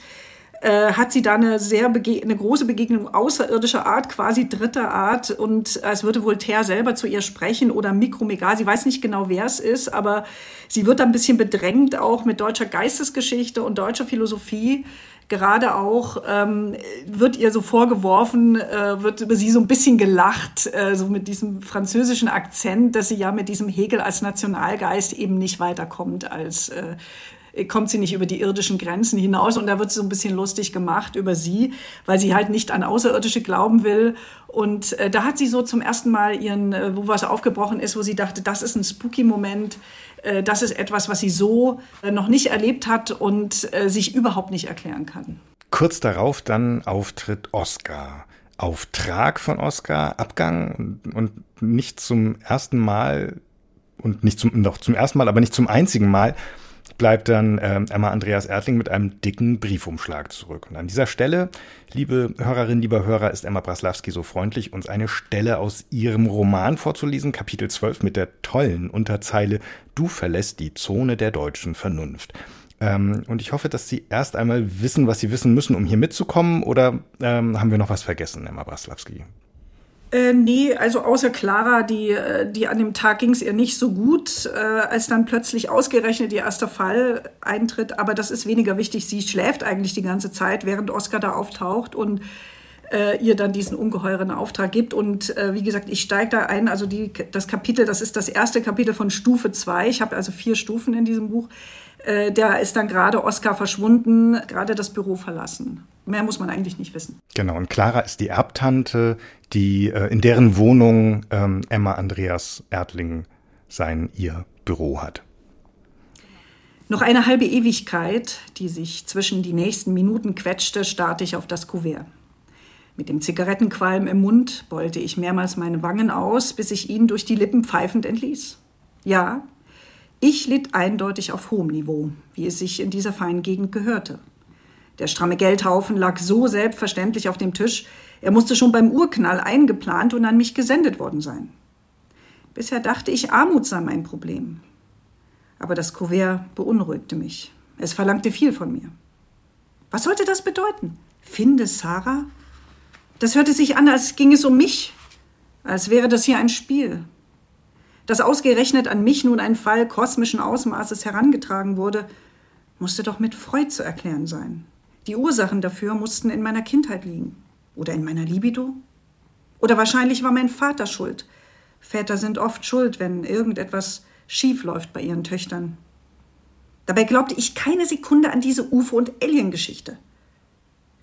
äh, hat sie da eine sehr eine große Begegnung außerirdischer Art, quasi dritter Art. Und es würde Voltaire selber zu ihr sprechen oder Mikromegal. Sie weiß nicht genau, wer es ist, aber sie wird ein bisschen bedrängt auch mit deutscher Geistesgeschichte und deutscher Philosophie gerade auch ähm, wird ihr so vorgeworfen, äh, wird über sie so ein bisschen gelacht, äh, so mit diesem französischen Akzent, dass sie ja mit diesem Hegel als Nationalgeist eben nicht weiterkommt als äh, kommt sie nicht über die irdischen Grenzen hinaus und da wird so ein bisschen lustig gemacht über sie, weil sie halt nicht an Außerirdische glauben will. Und äh, da hat sie so zum ersten Mal ihren, äh, wo was aufgebrochen ist, wo sie dachte, das ist ein spooky Moment, äh, das ist etwas, was sie so äh, noch nicht erlebt hat und äh, sich überhaupt nicht erklären kann. Kurz darauf dann Auftritt Oscar. Auftrag von Oscar, Abgang und nicht zum ersten Mal und nicht zum, noch zum ersten Mal, aber nicht zum einzigen Mal bleibt dann ähm, Emma Andreas Erdling mit einem dicken Briefumschlag zurück. Und an dieser Stelle, liebe Hörerinnen, lieber Hörer, ist Emma Braslawski so freundlich, uns eine Stelle aus ihrem Roman vorzulesen, Kapitel 12 mit der tollen Unterzeile Du verlässt die Zone der deutschen Vernunft. Ähm, und ich hoffe, dass Sie erst einmal wissen, was Sie wissen müssen, um hier mitzukommen, oder ähm, haben wir noch was vergessen, Emma Braslawski? Äh, nee, also außer Clara, die, äh, die an dem Tag ging es ihr nicht so gut, äh, als dann plötzlich ausgerechnet ihr erster Fall eintritt. Aber das ist weniger wichtig. Sie schläft eigentlich die ganze Zeit, während Oscar da auftaucht und äh, ihr dann diesen ungeheuren Auftrag gibt. Und äh, wie gesagt, ich steige da ein. Also die, das Kapitel, das ist das erste Kapitel von Stufe 2. Ich habe also vier Stufen in diesem Buch. Äh, der ist dann gerade Oscar verschwunden, gerade das Büro verlassen. Mehr muss man eigentlich nicht wissen. Genau, und Clara ist die Erbtante, die äh, in deren Wohnung ähm, Emma Andreas Erdling sein ihr Büro hat. Noch eine halbe Ewigkeit, die sich zwischen die nächsten Minuten quetschte, starrte ich auf das Kuvert. Mit dem Zigarettenqualm im Mund beulte ich mehrmals meine Wangen aus, bis ich ihn durch die Lippen pfeifend entließ. Ja, ich litt eindeutig auf hohem Niveau, wie es sich in dieser feinen Gegend gehörte. Der stramme Geldhaufen lag so selbstverständlich auf dem Tisch, er musste schon beim Urknall eingeplant und an mich gesendet worden sein. Bisher dachte ich, Armut sei mein Problem. Aber das Kuvert beunruhigte mich. Es verlangte viel von mir. Was sollte das bedeuten? Finde Sarah? Das hörte sich an, als ging es um mich, als wäre das hier ein Spiel. Dass ausgerechnet an mich nun ein Fall kosmischen Ausmaßes herangetragen wurde, musste doch mit Freud zu erklären sein. Die Ursachen dafür mussten in meiner Kindheit liegen. Oder in meiner Libido? Oder wahrscheinlich war mein Vater schuld. Väter sind oft schuld, wenn irgendetwas schief läuft bei ihren Töchtern. Dabei glaubte ich keine Sekunde an diese UFO- und Alien-Geschichte.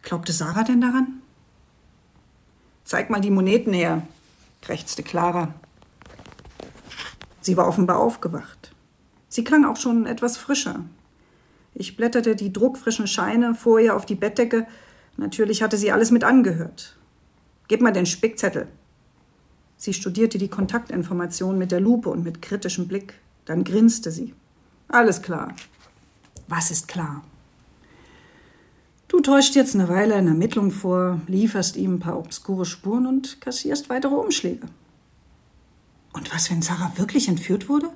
Glaubte Sarah denn daran? Zeig mal die Moneten her, krächzte Clara. Sie war offenbar aufgewacht. Sie klang auch schon etwas frischer. Ich blätterte die druckfrischen Scheine vor ihr auf die Bettdecke. Natürlich hatte sie alles mit angehört. Gib mal den Spickzettel. Sie studierte die Kontaktinformation mit der Lupe und mit kritischem Blick. Dann grinste sie. Alles klar. Was ist klar? Du täuscht jetzt eine Weile eine Ermittlung vor, lieferst ihm ein paar obskure Spuren und kassierst weitere Umschläge. Und was, wenn Sarah wirklich entführt wurde?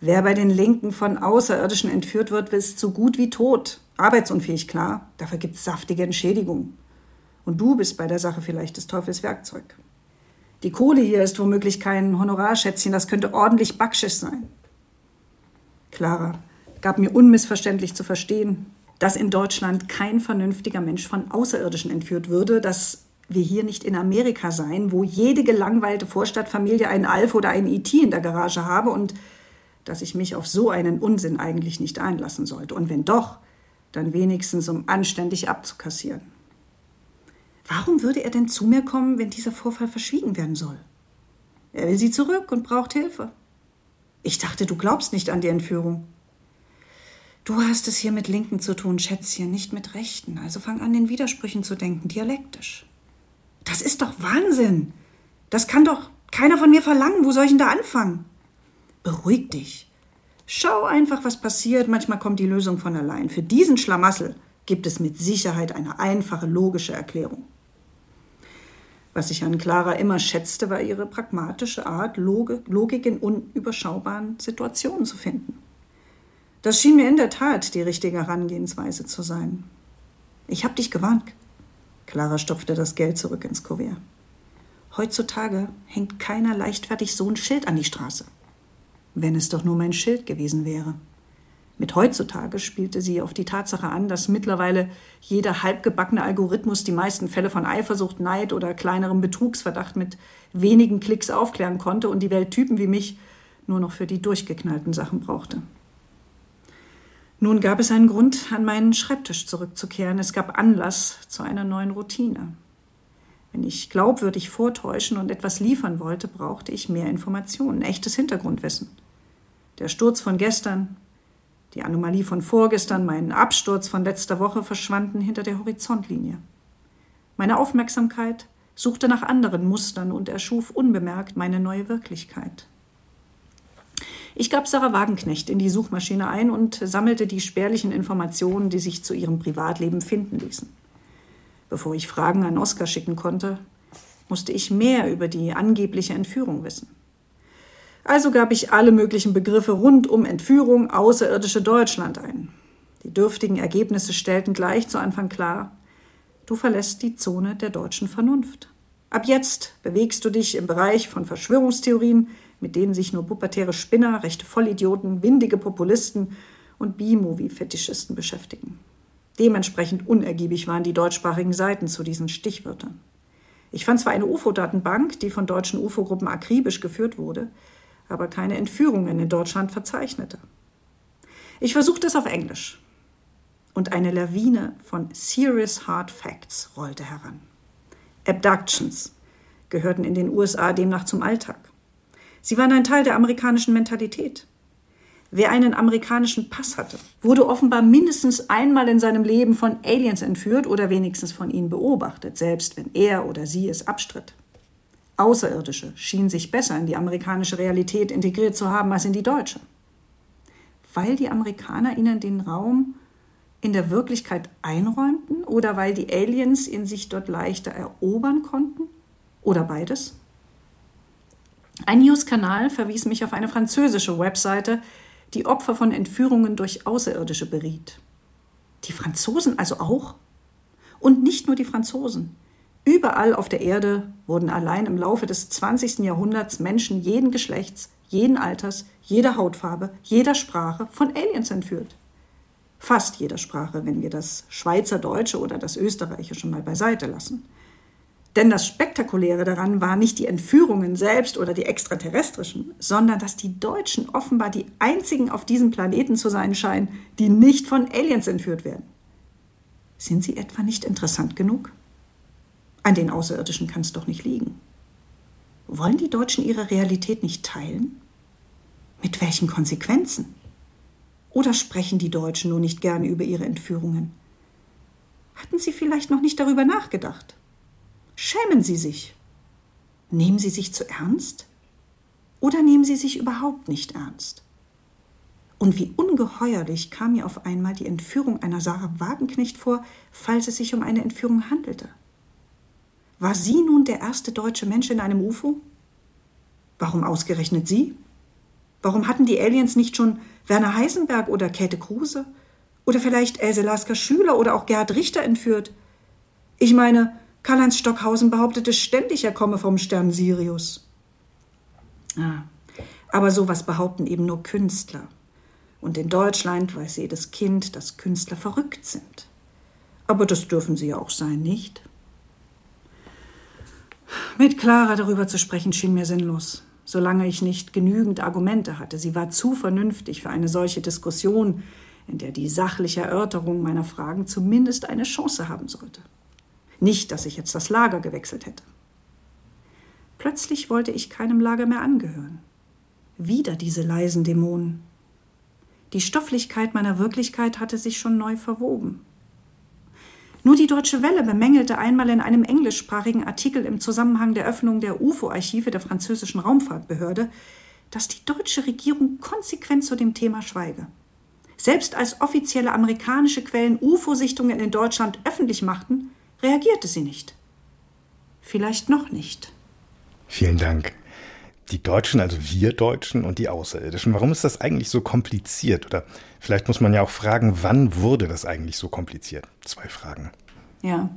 Wer bei den Linken von Außerirdischen entführt wird, ist so gut wie tot. Arbeitsunfähig, klar. Dafür gibt es saftige Entschädigungen. Und du bist bei der Sache vielleicht des Teufels Werkzeug. Die Kohle hier ist womöglich kein Honorarschätzchen, das könnte ordentlich Backschiss sein. Clara gab mir unmissverständlich zu verstehen, dass in Deutschland kein vernünftiger Mensch von Außerirdischen entführt würde, dass wir hier nicht in Amerika seien, wo jede gelangweilte Vorstadtfamilie einen Alf oder einen IT e in der Garage habe und dass ich mich auf so einen Unsinn eigentlich nicht einlassen sollte. Und wenn doch, dann wenigstens um anständig abzukassieren. Warum würde er denn zu mir kommen, wenn dieser Vorfall verschwiegen werden soll? Er will sie zurück und braucht Hilfe. Ich dachte, du glaubst nicht an die Entführung. Du hast es hier mit Linken zu tun, Schätzchen, nicht mit Rechten. Also fang an, in Widersprüchen zu denken, dialektisch. Das ist doch Wahnsinn. Das kann doch keiner von mir verlangen. Wo soll ich denn da anfangen? Beruhig dich. Schau einfach, was passiert. Manchmal kommt die Lösung von allein. Für diesen Schlamassel gibt es mit Sicherheit eine einfache, logische Erklärung. Was ich an Clara immer schätzte, war ihre pragmatische Art, Logik in unüberschaubaren Situationen zu finden. Das schien mir in der Tat die richtige Herangehensweise zu sein. Ich hab dich gewarnt. Clara stopfte das Geld zurück ins Kuvert. Heutzutage hängt keiner leichtfertig so ein Schild an die Straße. Wenn es doch nur mein Schild gewesen wäre. Mit heutzutage spielte sie auf die Tatsache an, dass mittlerweile jeder halbgebackene Algorithmus die meisten Fälle von Eifersucht, Neid oder kleinerem Betrugsverdacht mit wenigen Klicks aufklären konnte und die Welt Typen wie mich nur noch für die durchgeknallten Sachen brauchte. Nun gab es einen Grund, an meinen Schreibtisch zurückzukehren. Es gab Anlass zu einer neuen Routine. Wenn ich glaubwürdig vortäuschen und etwas liefern wollte, brauchte ich mehr Informationen, echtes Hintergrundwissen. Der Sturz von gestern, die Anomalie von vorgestern, mein Absturz von letzter Woche verschwanden hinter der Horizontlinie. Meine Aufmerksamkeit suchte nach anderen Mustern und erschuf unbemerkt meine neue Wirklichkeit. Ich gab Sarah Wagenknecht in die Suchmaschine ein und sammelte die spärlichen Informationen, die sich zu ihrem Privatleben finden ließen. Bevor ich Fragen an Oskar schicken konnte, musste ich mehr über die angebliche Entführung wissen. Also gab ich alle möglichen Begriffe rund um Entführung außerirdische Deutschland ein. Die dürftigen Ergebnisse stellten gleich zu Anfang klar, du verlässt die Zone der deutschen Vernunft. Ab jetzt bewegst du dich im Bereich von Verschwörungstheorien, mit denen sich nur pubertäre Spinner, rechte Vollidioten, windige Populisten und B-Movie-Fetischisten beschäftigen. Dementsprechend unergiebig waren die deutschsprachigen Seiten zu diesen Stichwörtern. Ich fand zwar eine UFO-Datenbank, die von deutschen UFO-Gruppen akribisch geführt wurde, aber keine Entführungen in Deutschland verzeichnete. Ich versuchte es auf Englisch. Und eine Lawine von Serious Hard Facts rollte heran. Abductions gehörten in den USA demnach zum Alltag. Sie waren ein Teil der amerikanischen Mentalität. Wer einen amerikanischen Pass hatte, wurde offenbar mindestens einmal in seinem Leben von Aliens entführt oder wenigstens von ihnen beobachtet, selbst wenn er oder sie es abstritt. Außerirdische schienen sich besser in die amerikanische Realität integriert zu haben als in die deutsche. Weil die Amerikaner ihnen den Raum in der Wirklichkeit einräumten oder weil die Aliens ihn sich dort leichter erobern konnten? Oder beides? Ein News-Kanal verwies mich auf eine französische Webseite, die Opfer von Entführungen durch Außerirdische beriet. Die Franzosen also auch? Und nicht nur die Franzosen. Überall auf der Erde wurden allein im Laufe des 20. Jahrhunderts Menschen jeden Geschlechts, jeden Alters, jeder Hautfarbe, jeder Sprache von Aliens entführt. Fast jeder Sprache, wenn wir das Schweizerdeutsche oder das Österreichische mal beiseite lassen. Denn das Spektakuläre daran war nicht die Entführungen selbst oder die extraterrestrischen, sondern dass die Deutschen offenbar die einzigen auf diesem Planeten zu sein scheinen, die nicht von Aliens entführt werden. Sind sie etwa nicht interessant genug? An den Außerirdischen kann es doch nicht liegen. Wollen die Deutschen ihre Realität nicht teilen? Mit welchen Konsequenzen? Oder sprechen die Deutschen nur nicht gerne über ihre Entführungen? Hatten sie vielleicht noch nicht darüber nachgedacht? Schämen sie sich? Nehmen sie sich zu ernst? Oder nehmen sie sich überhaupt nicht ernst? Und wie ungeheuerlich kam mir auf einmal die Entführung einer Sarah Wagenknecht vor, falls es sich um eine Entführung handelte. War sie nun der erste deutsche Mensch in einem UFO? Warum ausgerechnet sie? Warum hatten die Aliens nicht schon Werner Heisenberg oder Käthe Kruse? Oder vielleicht Else Lasker Schüler oder auch Gerhard Richter entführt? Ich meine, Karl-Heinz Stockhausen behauptete ständig, er komme vom Stern Sirius. Ah, aber sowas behaupten eben nur Künstler. Und in Deutschland weiß jedes Kind, dass Künstler verrückt sind. Aber das dürfen sie ja auch sein, nicht? Mit Clara darüber zu sprechen schien mir sinnlos, solange ich nicht genügend Argumente hatte. Sie war zu vernünftig für eine solche Diskussion, in der die sachliche Erörterung meiner Fragen zumindest eine Chance haben sollte. Nicht, dass ich jetzt das Lager gewechselt hätte. Plötzlich wollte ich keinem Lager mehr angehören. Wieder diese leisen Dämonen. Die Stofflichkeit meiner Wirklichkeit hatte sich schon neu verwoben. Nur die Deutsche Welle bemängelte einmal in einem englischsprachigen Artikel im Zusammenhang der Öffnung der UFO-Archive der französischen Raumfahrtbehörde, dass die deutsche Regierung konsequent zu dem Thema schweige. Selbst als offizielle amerikanische Quellen UFO-Sichtungen in Deutschland öffentlich machten, reagierte sie nicht. Vielleicht noch nicht. Vielen Dank. Die Deutschen, also wir Deutschen und die Außerirdischen. Warum ist das eigentlich so kompliziert? Oder vielleicht muss man ja auch fragen, wann wurde das eigentlich so kompliziert? Zwei Fragen. Ja,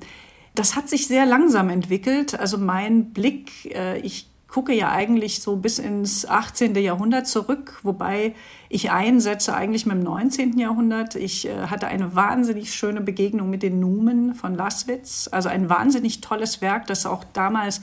das hat sich sehr langsam entwickelt. Also mein Blick, äh, ich gucke ja eigentlich so bis ins 18. Jahrhundert zurück, wobei ich einsetze eigentlich mit dem 19. Jahrhundert. Ich äh, hatte eine wahnsinnig schöne Begegnung mit den Numen von Laswitz, also ein wahnsinnig tolles Werk, das auch damals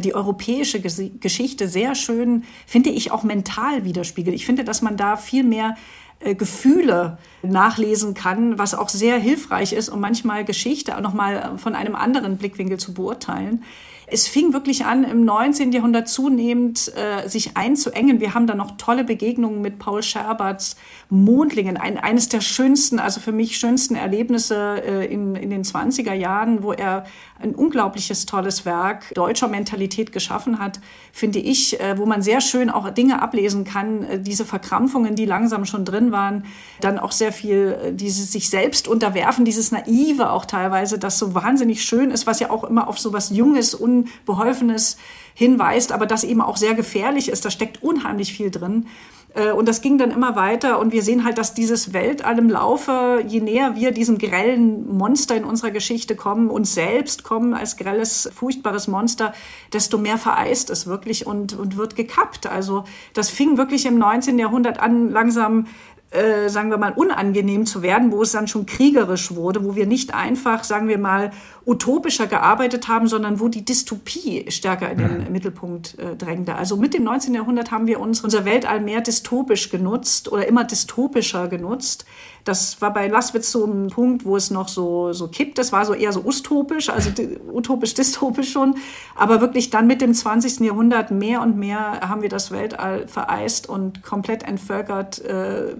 die europäische Geschichte sehr schön, finde ich, auch mental widerspiegelt. Ich finde, dass man da viel mehr äh, Gefühle nachlesen kann, was auch sehr hilfreich ist, um manchmal Geschichte auch nochmal von einem anderen Blickwinkel zu beurteilen. Es fing wirklich an, im 19. Jahrhundert zunehmend äh, sich einzuengen. Wir haben da noch tolle Begegnungen mit Paul Scherberts Mondlingen, ein, eines der schönsten, also für mich schönsten Erlebnisse äh, in, in den 20er Jahren, wo er ein unglaubliches tolles Werk deutscher Mentalität geschaffen hat, finde ich, äh, wo man sehr schön auch Dinge ablesen kann, äh, diese Verkrampfungen, die langsam schon drin waren, dann auch sehr viel äh, dieses sich selbst unterwerfen, dieses Naive auch teilweise, das so wahnsinnig schön ist, was ja auch immer auf so was Junges, Unbeholfenes hinweist, aber das eben auch sehr gefährlich ist. Da steckt unheimlich viel drin. Äh, und das ging dann immer weiter und wir sehen halt, dass dieses Weltall im Laufe, je näher wir diesem grellen Monster in unserer Geschichte kommen, uns selbst kommen als grelles, furchtbares Monster, desto mehr vereist es wirklich und, und wird gekappt. Also das fing wirklich im 19. Jahrhundert an, langsam äh, sagen wir mal, unangenehm zu werden, wo es dann schon kriegerisch wurde, wo wir nicht einfach, sagen wir mal, utopischer gearbeitet haben, sondern wo die Dystopie stärker in den mhm. Mittelpunkt äh, drängte. Also mit dem 19. Jahrhundert haben wir uns unser Weltall mehr dystopisch genutzt oder immer dystopischer genutzt. Das war bei Laswitz so ein Punkt, wo es noch so, so kippt. Das war so eher so utopisch, also utopisch, dystopisch schon. Aber wirklich dann mit dem 20. Jahrhundert mehr und mehr haben wir das Weltall vereist und komplett entvölkert, äh,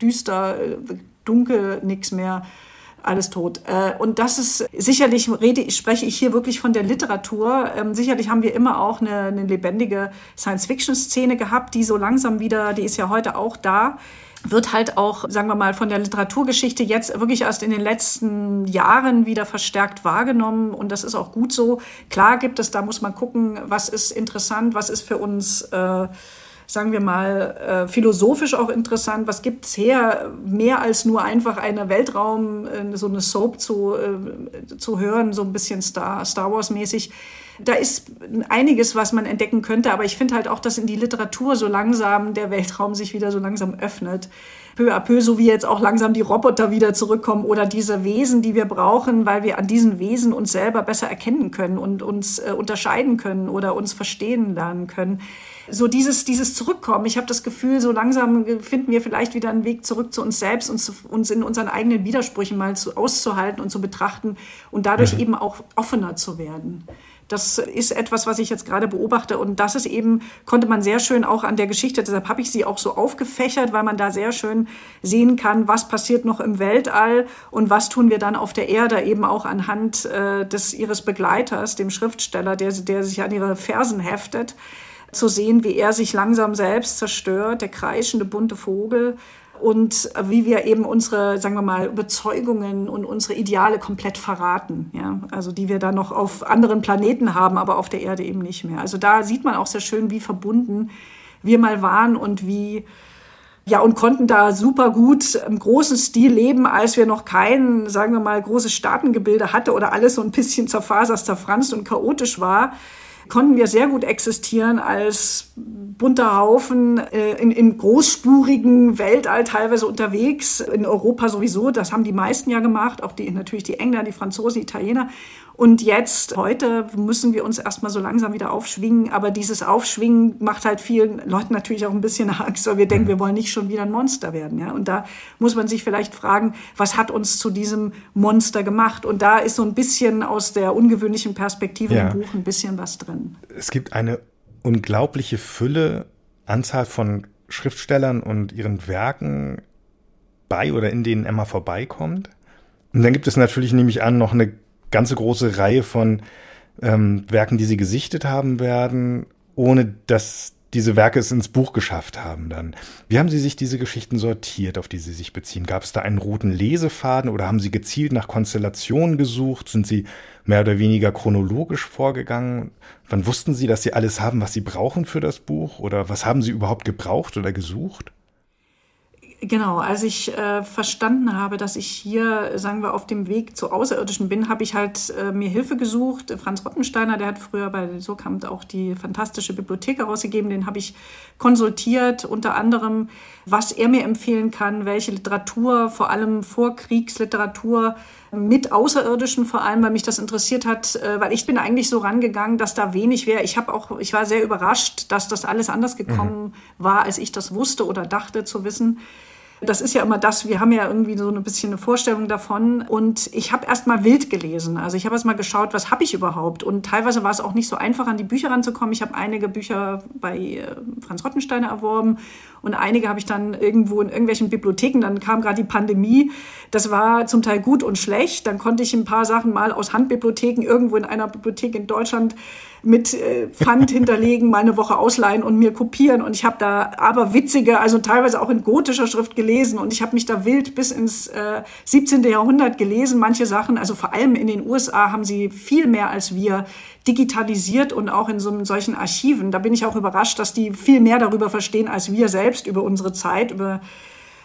düster, äh, dunkel, nichts mehr alles tot. Äh, und das ist sicherlich, rede, spreche ich hier wirklich von der Literatur. Ähm, sicherlich haben wir immer auch eine, eine lebendige Science-Fiction-Szene gehabt, die so langsam wieder, die ist ja heute auch da wird halt auch, sagen wir mal, von der Literaturgeschichte jetzt wirklich erst in den letzten Jahren wieder verstärkt wahrgenommen. Und das ist auch gut so. Klar gibt es, da muss man gucken, was ist interessant, was ist für uns äh, sagen wir mal, äh, philosophisch auch interessant. Was gibt es her, mehr als nur einfach eine Weltraum, äh, so eine Soap zu, äh, zu hören, so ein bisschen Star, Star Wars-mäßig. Da ist einiges, was man entdecken könnte, aber ich finde halt auch, dass in die Literatur so langsam der Weltraum sich wieder so langsam öffnet peu à peu, so wie jetzt auch langsam die Roboter wieder zurückkommen oder diese Wesen, die wir brauchen, weil wir an diesen Wesen uns selber besser erkennen können und uns äh, unterscheiden können oder uns verstehen lernen können. So dieses, dieses Zurückkommen. Ich habe das Gefühl, so langsam finden wir vielleicht wieder einen Weg zurück zu uns selbst und zu, uns in unseren eigenen Widersprüchen mal zu, auszuhalten und zu betrachten und dadurch mhm. eben auch offener zu werden. Das ist etwas, was ich jetzt gerade beobachte. Und das ist eben, konnte man sehr schön auch an der Geschichte, deshalb habe ich sie auch so aufgefächert, weil man da sehr schön sehen kann, was passiert noch im Weltall und was tun wir dann auf der Erde, eben auch anhand äh, des ihres Begleiters, dem Schriftsteller, der, der sich an ihre Fersen heftet zu sehen, wie er sich langsam selbst zerstört, der kreischende bunte Vogel und wie wir eben unsere, sagen wir mal, Überzeugungen und unsere Ideale komplett verraten, ja, also die wir dann noch auf anderen Planeten haben, aber auf der Erde eben nicht mehr. Also da sieht man auch sehr schön, wie verbunden wir mal waren und wie ja, und konnten da super gut im großen Stil leben, als wir noch kein, sagen wir mal, großes Staatengebilde hatte oder alles so ein bisschen zerfasert, zerfranst und chaotisch war konnten wir sehr gut existieren als bunter Haufen äh, in, in großspurigen Weltall teilweise unterwegs, in Europa sowieso, das haben die meisten ja gemacht, auch die, natürlich die Engländer, die Franzosen, die Italiener. Und jetzt, heute müssen wir uns erstmal so langsam wieder aufschwingen. Aber dieses Aufschwingen macht halt vielen Leuten natürlich auch ein bisschen [LAUGHS] Angst, weil wir denken, wir wollen nicht schon wieder ein Monster werden. Ja? Und da muss man sich vielleicht fragen, was hat uns zu diesem Monster gemacht? Und da ist so ein bisschen aus der ungewöhnlichen Perspektive ja. im Buch ein bisschen was drin. Es gibt eine unglaubliche Fülle, Anzahl von Schriftstellern und ihren Werken bei oder in denen Emma vorbeikommt. Und dann gibt es natürlich, nehme ich an, noch eine ganze große Reihe von ähm, Werken, die sie gesichtet haben werden, ohne dass diese Werke es ins Buch geschafft haben dann. Wie haben Sie sich diese Geschichten sortiert, auf die Sie sich beziehen? Gab es da einen roten Lesefaden oder haben Sie gezielt nach Konstellationen gesucht? Sind Sie mehr oder weniger chronologisch vorgegangen? Wann wussten Sie, dass Sie alles haben, was Sie brauchen für das Buch? Oder was haben Sie überhaupt gebraucht oder gesucht? Genau, als ich äh, verstanden habe, dass ich hier, sagen wir, auf dem Weg zu Außerirdischen bin, habe ich halt äh, mir Hilfe gesucht. Franz Rottensteiner, der hat früher bei Surkamp auch die fantastische Bibliothek herausgegeben, den habe ich konsultiert, unter anderem, was er mir empfehlen kann, welche Literatur, vor allem Vorkriegsliteratur, mit Außerirdischen vor allem, weil mich das interessiert hat, äh, weil ich bin eigentlich so rangegangen, dass da wenig wäre. Ich habe auch, ich war sehr überrascht, dass das alles anders gekommen mhm. war, als ich das wusste oder dachte zu wissen. Das ist ja immer das, wir haben ja irgendwie so ein bisschen eine Vorstellung davon. Und ich habe erst mal wild gelesen. Also ich habe erst mal geschaut, was habe ich überhaupt. Und teilweise war es auch nicht so einfach, an die Bücher ranzukommen. Ich habe einige Bücher bei äh, Franz Rottensteiner erworben und einige habe ich dann irgendwo in irgendwelchen Bibliotheken. Dann kam gerade die Pandemie. Das war zum Teil gut und schlecht. Dann konnte ich ein paar Sachen mal aus Handbibliotheken irgendwo in einer Bibliothek in Deutschland mit äh, Pfand [LAUGHS] hinterlegen, mal eine Woche ausleihen und mir kopieren. Und ich habe da aber witzige, also teilweise auch in gotischer Schrift gelesen. Und ich habe mich da wild bis ins äh, 17. Jahrhundert gelesen. Manche Sachen, also vor allem in den USA, haben sie viel mehr als wir digitalisiert und auch in so solchen Archiven. Da bin ich auch überrascht, dass die viel mehr darüber verstehen als wir selbst über unsere Zeit, über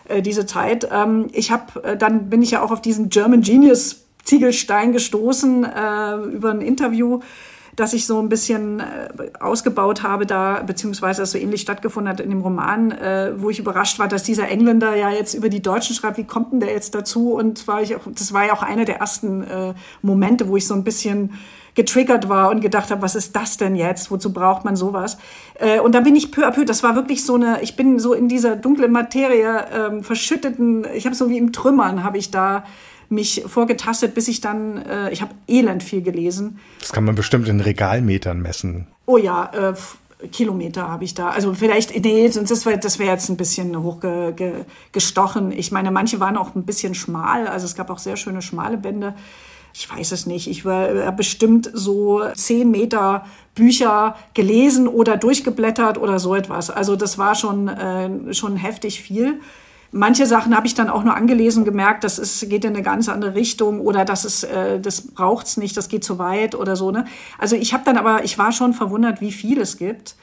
äh, diese Zeit. Ähm, ich habe, äh, dann bin ich ja auch auf diesen German Genius Ziegelstein gestoßen äh, über ein Interview dass ich so ein bisschen äh, ausgebaut habe da, beziehungsweise das so ähnlich stattgefunden hat in dem Roman, äh, wo ich überrascht war, dass dieser Engländer ja jetzt über die Deutschen schreibt, wie kommt denn der jetzt dazu? Und war ich auch, das war ja auch einer der ersten äh, Momente, wo ich so ein bisschen getriggert war und gedacht habe, was ist das denn jetzt? Wozu braucht man sowas? Äh, und da bin ich peu à peu, das war wirklich so eine, ich bin so in dieser dunklen Materie ähm, verschütteten, ich habe so wie im Trümmern, habe ich da mich vorgetastet, bis ich dann, äh, ich habe elend viel gelesen. Das kann man bestimmt in Regalmetern messen. Oh ja, äh, Kilometer habe ich da. Also vielleicht, nee, das wäre das wär jetzt ein bisschen hochgestochen. Ich meine, manche waren auch ein bisschen schmal. Also es gab auch sehr schöne schmale Bände. Ich weiß es nicht. Ich war bestimmt so zehn Meter Bücher gelesen oder durchgeblättert oder so etwas. Also das war schon, äh, schon heftig viel. Manche Sachen habe ich dann auch nur angelesen gemerkt, das ist, geht in eine ganz andere Richtung oder das ist, äh, das braucht's nicht, das geht zu weit oder so. Ne? Also ich habe dann aber, ich war schon verwundert, wie viel es gibt.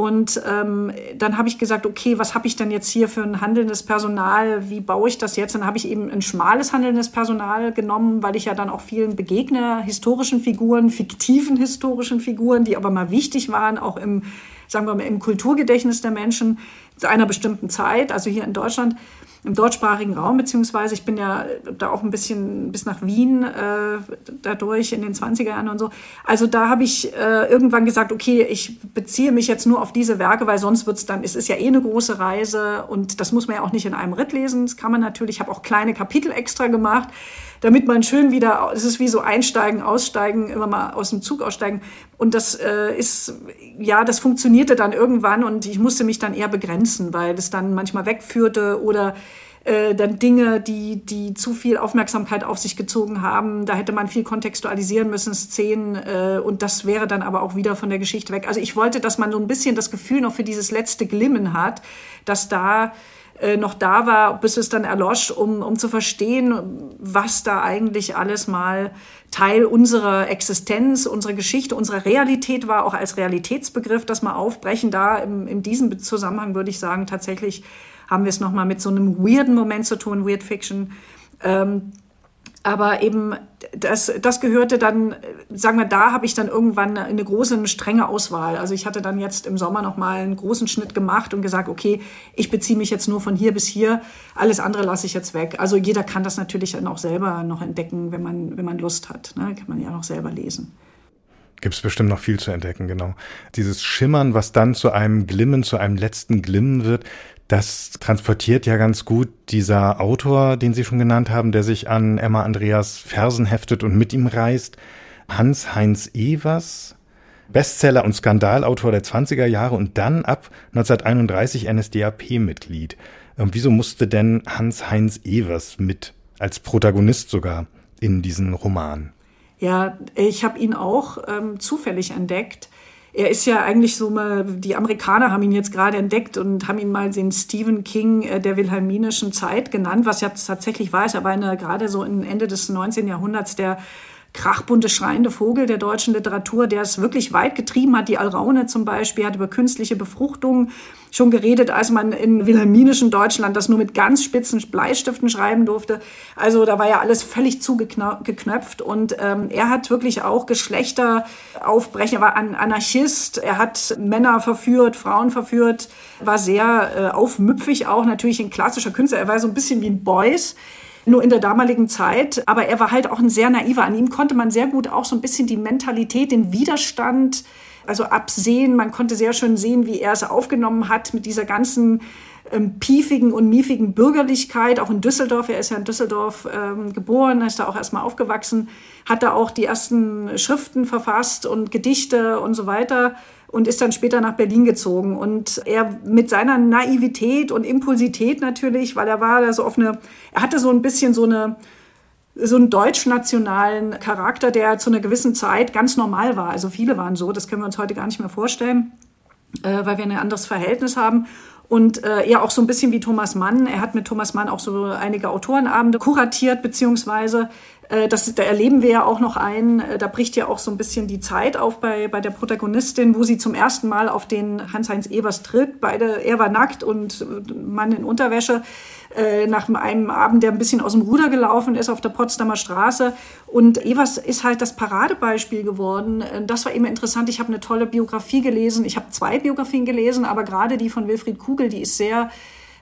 Und ähm, dann habe ich gesagt, okay, was habe ich denn jetzt hier für ein handelndes Personal? Wie baue ich das jetzt? Dann habe ich eben ein schmales handelndes Personal genommen, weil ich ja dann auch vielen begegne, historischen Figuren, fiktiven historischen Figuren, die aber mal wichtig waren, auch im, sagen wir mal, im Kulturgedächtnis der Menschen zu einer bestimmten Zeit, also hier in Deutschland, im deutschsprachigen Raum, beziehungsweise ich bin ja da auch ein bisschen bis nach Wien äh, dadurch in den 20er Jahren und so. Also da habe ich äh, irgendwann gesagt, okay, ich beziehe mich jetzt nur auf diese Werke, weil sonst wird es dann, es ist ja eh eine große Reise und das muss man ja auch nicht in einem Ritt lesen. Das kann man natürlich, ich habe auch kleine Kapitel extra gemacht damit man schön wieder, es ist wie so einsteigen, aussteigen, immer mal aus dem Zug aussteigen. Und das äh, ist, ja, das funktionierte dann irgendwann und ich musste mich dann eher begrenzen, weil es dann manchmal wegführte oder äh, dann Dinge, die, die zu viel Aufmerksamkeit auf sich gezogen haben. Da hätte man viel kontextualisieren müssen, Szenen, äh, und das wäre dann aber auch wieder von der Geschichte weg. Also ich wollte, dass man so ein bisschen das Gefühl noch für dieses letzte Glimmen hat, dass da äh, noch da war, bis es dann erlosch, um, um zu verstehen, was da eigentlich alles mal Teil unserer Existenz, unserer Geschichte, unserer Realität war, auch als Realitätsbegriff, das mal aufbrechen. Da im, in diesem Zusammenhang würde ich sagen, tatsächlich haben wir es nochmal mit so einem weirden Moment zu tun, Weird Fiction. Ähm, aber eben das, das gehörte dann, sagen wir, da habe ich dann irgendwann eine große, eine strenge Auswahl. Also ich hatte dann jetzt im Sommer noch mal einen großen Schnitt gemacht und gesagt, okay, ich beziehe mich jetzt nur von hier bis hier, alles andere lasse ich jetzt weg. Also jeder kann das natürlich dann auch selber noch entdecken, wenn man, wenn man Lust hat. Ne? Kann man ja noch selber lesen. Gibt es bestimmt noch viel zu entdecken, genau. Dieses Schimmern, was dann zu einem Glimmen, zu einem letzten Glimmen wird, das transportiert ja ganz gut dieser Autor, den Sie schon genannt haben, der sich an Emma Andreas Fersen heftet und mit ihm reist. Hans-Heinz Evers, Bestseller und Skandalautor der 20er Jahre und dann ab 1931 NSDAP-Mitglied. Wieso musste denn Hans-Heinz Evers mit, als Protagonist sogar, in diesen Roman? Ja, ich habe ihn auch ähm, zufällig entdeckt er ist ja eigentlich so mal, die Amerikaner haben ihn jetzt gerade entdeckt und haben ihn mal den Stephen King äh, der wilhelminischen Zeit genannt, was ja tatsächlich war. Er war gerade so Ende des 19. Jahrhunderts der krachbunte, schreiende Vogel der deutschen Literatur, der es wirklich weit getrieben hat. Die Alraune zum Beispiel hat über künstliche Befruchtung schon geredet, als man in wilhelminischem Deutschland das nur mit ganz spitzen Bleistiften schreiben durfte. Also da war ja alles völlig zugeknöpft und ähm, er hat wirklich auch Geschlechter aufbrechen. Er war ein Anarchist, er hat Männer verführt, Frauen verführt, war sehr äh, aufmüpfig auch, natürlich ein klassischer Künstler. Er war so ein bisschen wie ein Beuys nur in der damaligen Zeit. Aber er war halt auch ein sehr naiver. An ihm konnte man sehr gut auch so ein bisschen die Mentalität, den Widerstand, also absehen. Man konnte sehr schön sehen, wie er es aufgenommen hat mit dieser ganzen ähm, piefigen und miefigen Bürgerlichkeit, auch in Düsseldorf. Er ist ja in Düsseldorf ähm, geboren, ist da auch erstmal aufgewachsen, hat da auch die ersten Schriften verfasst und Gedichte und so weiter und ist dann später nach Berlin gezogen. Und er mit seiner Naivität und Impulsität natürlich, weil er war da so auf eine, er hatte so ein bisschen so eine, so einen deutsch-nationalen Charakter, der zu einer gewissen Zeit ganz normal war. Also viele waren so, das können wir uns heute gar nicht mehr vorstellen, äh, weil wir ein anderes Verhältnis haben. Und äh, ja, auch so ein bisschen wie Thomas Mann. Er hat mit Thomas Mann auch so einige Autorenabende kuratiert, beziehungsweise das, da erleben wir ja auch noch ein, äh, da bricht ja auch so ein bisschen die Zeit auf bei, bei der Protagonistin, wo sie zum ersten Mal auf den Hans-Heinz Evers tritt. Beide, er war nackt und äh, Mann in Unterwäsche. nach einem Abend, der ein bisschen aus dem Ruder gelaufen ist auf der Potsdamer Straße. Und Evers ist halt das Paradebeispiel geworden. Das war immer interessant. Ich habe eine tolle Biografie gelesen. Ich habe zwei Biografien gelesen, aber gerade die von Wilfried Kugel, die ist sehr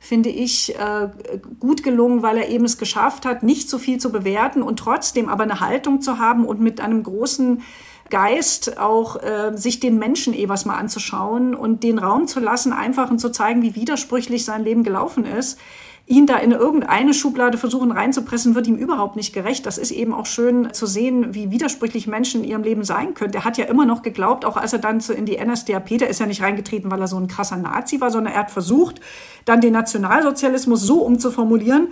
finde ich, äh, gut gelungen, weil er eben es geschafft hat, nicht so viel zu bewerten und trotzdem aber eine Haltung zu haben und mit einem großen Geist auch äh, sich den Menschen eh was mal anzuschauen und den Raum zu lassen, einfach und zu zeigen, wie widersprüchlich sein Leben gelaufen ist ihn da in irgendeine Schublade versuchen reinzupressen, wird ihm überhaupt nicht gerecht. Das ist eben auch schön zu sehen, wie widersprüchlich Menschen in ihrem Leben sein können. Der hat ja immer noch geglaubt, auch als er dann in die NSDAP, der ist ja nicht reingetreten, weil er so ein krasser Nazi war, sondern er hat versucht, dann den Nationalsozialismus so umzuformulieren,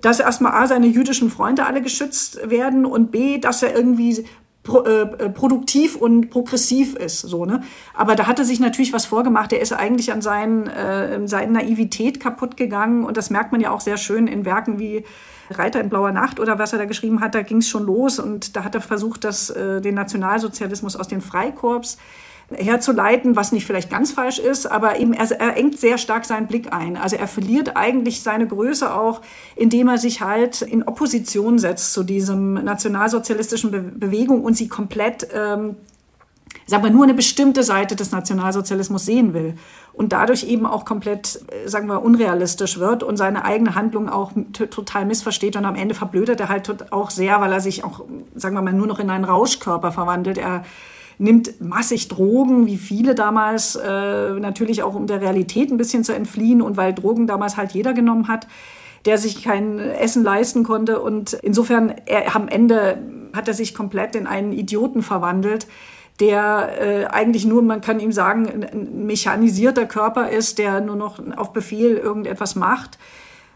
dass erstmal A, seine jüdischen Freunde alle geschützt werden und B, dass er irgendwie pro, äh, äh, produktiv und progressiv ist. So, ne? Aber da hat er sich natürlich was vorgemacht. Er ist eigentlich an seinen, äh, seinen Naivität kaputt gegangen. Und das merkt man ja auch sehr schön in Werken wie Reiter in blauer Nacht oder was er da geschrieben hat. Da ging es schon los. Und da hat er versucht, das, äh, den Nationalsozialismus aus den Freikorps herzuleiten, was nicht vielleicht ganz falsch ist, aber eben er, er engt sehr stark seinen Blick ein. Also er verliert eigentlich seine Größe auch, indem er sich halt in Opposition setzt zu diesem nationalsozialistischen Be Bewegung und sie komplett, ähm, sagen wir, nur eine bestimmte Seite des Nationalsozialismus sehen will und dadurch eben auch komplett, äh, sagen wir, unrealistisch wird und seine eigene Handlung auch total missversteht und am Ende verblödet er halt auch sehr, weil er sich auch, sagen wir mal, nur noch in einen Rauschkörper verwandelt. Er nimmt massig Drogen, wie viele damals, äh, natürlich auch um der Realität ein bisschen zu entfliehen und weil Drogen damals halt jeder genommen hat, der sich kein Essen leisten konnte. Und insofern, er, am Ende hat er sich komplett in einen Idioten verwandelt der äh, eigentlich nur, man kann ihm sagen, ein mechanisierter Körper ist, der nur noch auf Befehl irgendetwas macht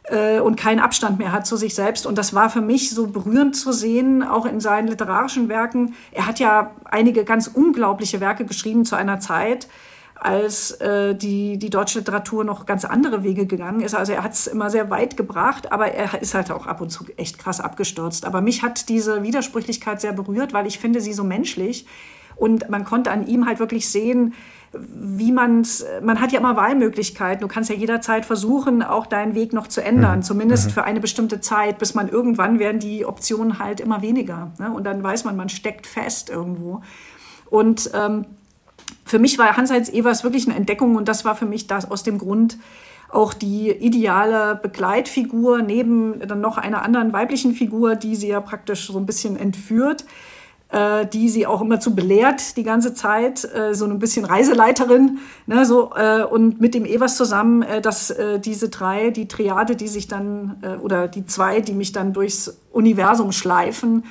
äh, und keinen Abstand mehr hat zu sich selbst. Und das war für mich so berührend zu sehen, auch in seinen literarischen Werken. Er hat ja einige ganz unglaubliche Werke geschrieben zu einer Zeit, als äh, die, die deutsche Literatur noch ganz andere Wege gegangen ist. Also er hat es immer sehr weit gebracht, aber er ist halt auch ab und zu echt krass abgestürzt. Aber mich hat diese Widersprüchlichkeit sehr berührt, weil ich finde sie so menschlich. Und man konnte an ihm halt wirklich sehen, wie man man hat ja immer Wahlmöglichkeiten. Du kannst ja jederzeit versuchen, auch deinen Weg noch zu ändern, mhm. zumindest mhm. für eine bestimmte Zeit, bis man irgendwann werden die Optionen halt immer weniger. Ne? Und dann weiß man, man steckt fest irgendwo. Und ähm, für mich war Hans-Heinz Evers wirklich eine Entdeckung und das war für mich das aus dem Grund, auch die ideale Begleitfigur neben dann noch einer anderen weiblichen Figur, die sie ja praktisch so ein bisschen entführt äh, die sie auch immer zu belehrt die ganze Zeit, äh, so ein bisschen Reiseleiterin, ne, so, äh, und mit dem Evers zusammen, äh, dass äh, diese drei, die Triade, die sich dann, äh, oder die zwei, die mich dann durchs Universum schleifen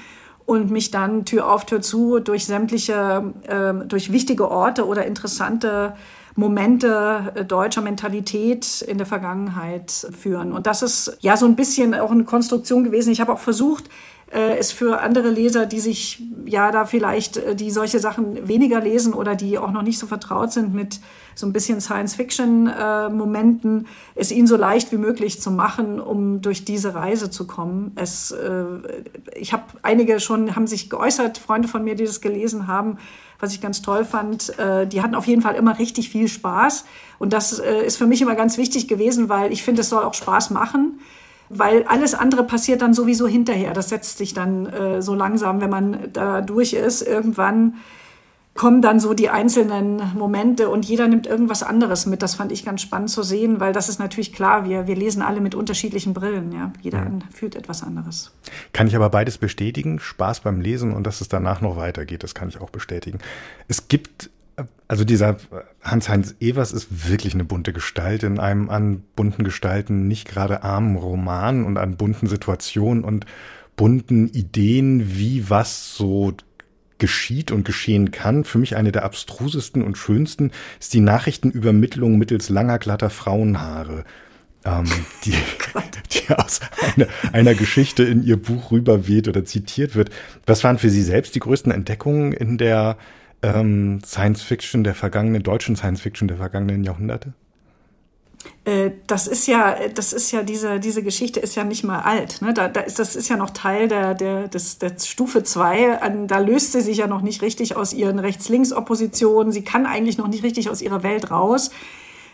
und mich dann Tür auf Tür zu durch sämtliche, äh, durch wichtige Orte oder interessante Momente deutscher Mentalität in der Vergangenheit führen. Und das ist ja so ein bisschen auch eine Konstruktion gewesen. Ich habe auch versucht, äh, ist für andere Leser, die sich ja da vielleicht, äh, die solche Sachen weniger lesen oder die auch noch nicht so vertraut sind mit so ein bisschen Science-Fiction-Momenten, äh, es ihnen so leicht wie möglich zu machen, um durch diese Reise zu kommen. Es, äh, ich habe einige schon, haben sich geäußert, Freunde von mir, die das gelesen haben, was ich ganz toll fand. Äh, die hatten auf jeden Fall immer richtig viel Spaß. Und das äh, ist für mich immer ganz wichtig gewesen, weil ich finde, es soll auch Spaß machen weil alles andere passiert dann sowieso hinterher. Das setzt sich dann äh, so langsam, wenn man da durch ist. Irgendwann kommen dann so die einzelnen Momente und jeder nimmt irgendwas anderes mit. Das fand ich ganz spannend zu sehen, weil das ist natürlich klar, wir, wir lesen alle mit unterschiedlichen Brillen. Ja? Jeder ja. fühlt etwas anderes. Kann ich aber beides bestätigen, Spaß beim Lesen und dass es danach noch weitergeht, das kann ich auch bestätigen. Es gibt also dieser Hans-Heinz Evers ist wirklich eine bunte Gestalt in einem an bunten Gestalten nicht gerade armen Roman und an bunten Situationen und bunten Ideen, wie was so geschieht und geschehen kann. Für mich eine der abstrusesten und schönsten ist die Nachrichtenübermittlung mittels langer, glatter Frauenhaare. Ähm, die, [LAUGHS] die aus einer, einer Geschichte in ihr Buch rüberweht oder zitiert wird. Was waren für Sie selbst die größten Entdeckungen in der ähm, Science Fiction der vergangenen, deutschen Science Fiction der vergangenen Jahrhunderte? Äh, das ist ja, das ist ja diese, diese Geschichte ist ja nicht mal alt. Ne? Da, da ist, das ist ja noch Teil der, der, des, der Stufe 2. Da löst sie sich ja noch nicht richtig aus ihren Rechts-Links-Oppositionen. Sie kann eigentlich noch nicht richtig aus ihrer Welt raus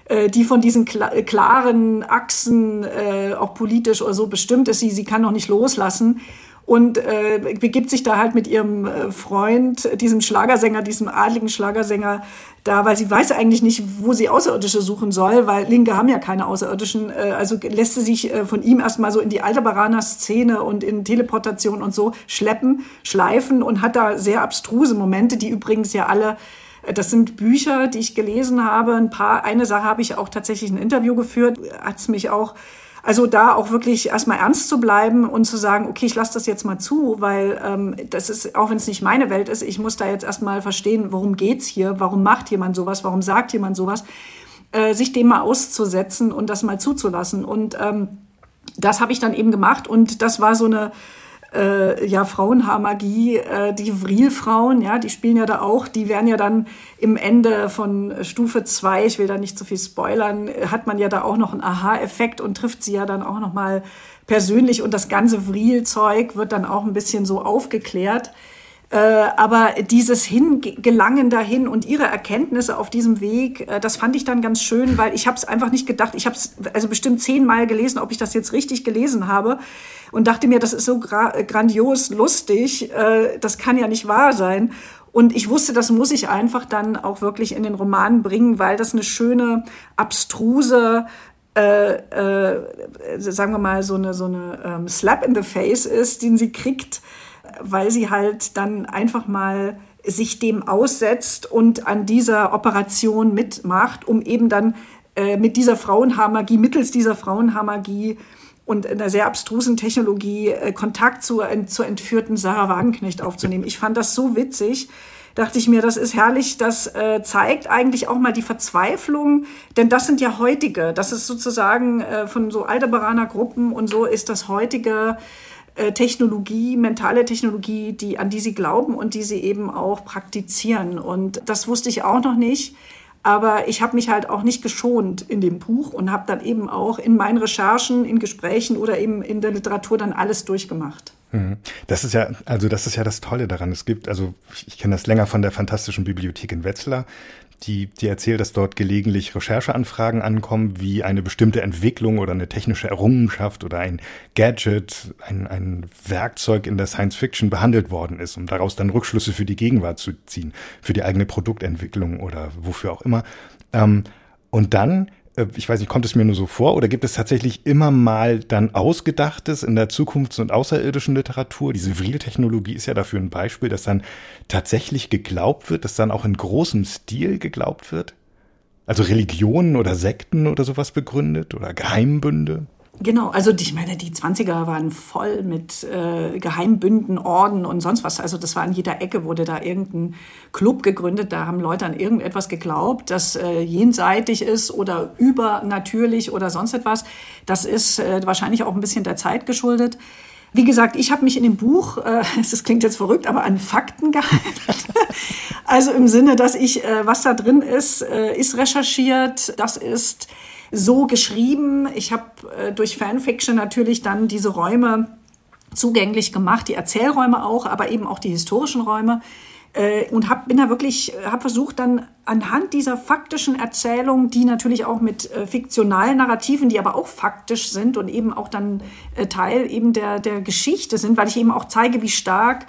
äh, die von diesen klaren Achsen äh, auch politisch oder so bestimmt ist. Sie, sie kann noch nicht loslassen und äh, begibt sich da halt mit ihrem äh, Freund, diesem Schlagersänger, diesem adligen Schlagersänger, da, weil sie weiß eigentlich nicht, wo sie Außerirdische suchen soll, weil Linke haben ja keine Außerirdischen. Äh, also lässt sie sich äh, von ihm erstmal so in die Alderbaraner-Szene und in Teleportation und so schleppen, schleifen und hat da sehr abstruse Momente, die übrigens ja alle äh, das sind Bücher, die ich gelesen habe. Ein paar, eine Sache habe ich auch tatsächlich ein Interview geführt, hat es mich auch also da auch wirklich erstmal ernst zu bleiben und zu sagen, okay, ich lasse das jetzt mal zu, weil ähm, das ist, auch wenn es nicht meine Welt ist, ich muss da jetzt erstmal verstehen, worum geht's hier, warum macht jemand sowas, warum sagt jemand sowas, äh, sich dem mal auszusetzen und das mal zuzulassen. Und ähm, das habe ich dann eben gemacht und das war so eine äh, ja, Frauenhaarmagie, äh, die Vril-Frauen, ja, die spielen ja da auch, die werden ja dann im Ende von Stufe 2, ich will da nicht zu viel spoilern, hat man ja da auch noch einen Aha-Effekt und trifft sie ja dann auch noch mal persönlich und das ganze Vril-Zeug wird dann auch ein bisschen so aufgeklärt. Äh, aber dieses Hingelangen dahin und ihre Erkenntnisse auf diesem Weg, äh, das fand ich dann ganz schön, weil ich habe es einfach nicht gedacht. Ich habe es also bestimmt zehnmal gelesen, ob ich das jetzt richtig gelesen habe und dachte mir, das ist so gra grandios lustig, äh, das kann ja nicht wahr sein. Und ich wusste, das muss ich einfach dann auch wirklich in den Roman bringen, weil das eine schöne, abstruse, äh, äh, sagen wir mal, so eine, so eine ähm, Slap in the Face ist, den sie kriegt weil sie halt dann einfach mal sich dem aussetzt und an dieser Operation mitmacht, um eben dann äh, mit dieser Frauenhaarmagie, mittels dieser Frauenhaarmagie und einer sehr abstrusen Technologie äh, Kontakt zur, zur entführten Sarah Wagenknecht aufzunehmen. Ich fand das so witzig. Dachte ich mir, das ist herrlich, das äh, zeigt eigentlich auch mal die Verzweiflung, denn das sind ja heutige, das ist sozusagen äh, von so Alderbaraner Gruppen und so ist das heutige Technologie, mentale Technologie, die, an die sie glauben und die sie eben auch praktizieren. Und das wusste ich auch noch nicht. Aber ich habe mich halt auch nicht geschont in dem Buch und habe dann eben auch in meinen Recherchen, in Gesprächen oder eben in der Literatur dann alles durchgemacht. Mhm. Das ist ja, also das ist ja das Tolle daran. Es gibt, also ich kenne das länger von der Fantastischen Bibliothek in Wetzlar die, die erzählt, dass dort gelegentlich Rechercheanfragen ankommen, wie eine bestimmte Entwicklung oder eine technische Errungenschaft oder ein Gadget, ein, ein Werkzeug in der Science Fiction behandelt worden ist, um daraus dann Rückschlüsse für die Gegenwart zu ziehen, für die eigene Produktentwicklung oder wofür auch immer. Ähm, und dann ich weiß nicht, kommt es mir nur so vor oder gibt es tatsächlich immer mal dann Ausgedachtes in der Zukunfts- und außerirdischen Literatur? Diese Vril-Technologie ist ja dafür ein Beispiel, dass dann tatsächlich geglaubt wird, dass dann auch in großem Stil geglaubt wird? Also Religionen oder Sekten oder sowas begründet oder Geheimbünde? Genau, also ich meine, die 20er waren voll mit äh, Geheimbünden, Orden und sonst was. Also das war an jeder Ecke, wurde da irgendein Club gegründet. Da haben Leute an irgendetwas geglaubt, das äh, jenseitig ist oder übernatürlich oder sonst etwas. Das ist äh, wahrscheinlich auch ein bisschen der Zeit geschuldet. Wie gesagt, ich habe mich in dem Buch, äh, [LAUGHS] das klingt jetzt verrückt, aber an Fakten [LAUGHS] gehalten. also im Sinne, dass ich, äh, was da drin ist, äh, ist recherchiert, das ist so geschrieben. Ich habe äh, durch Fanfiction natürlich dann diese Räume zugänglich gemacht, die Erzählräume auch, aber eben auch die historischen Räume. Äh, und hab, bin da wirklich, äh, habe versucht dann anhand dieser faktischen Erzählung, die natürlich auch mit äh, fiktionalen Narrativen, die aber auch faktisch sind und eben auch dann äh, Teil eben der, der Geschichte sind, weil ich eben auch zeige, wie stark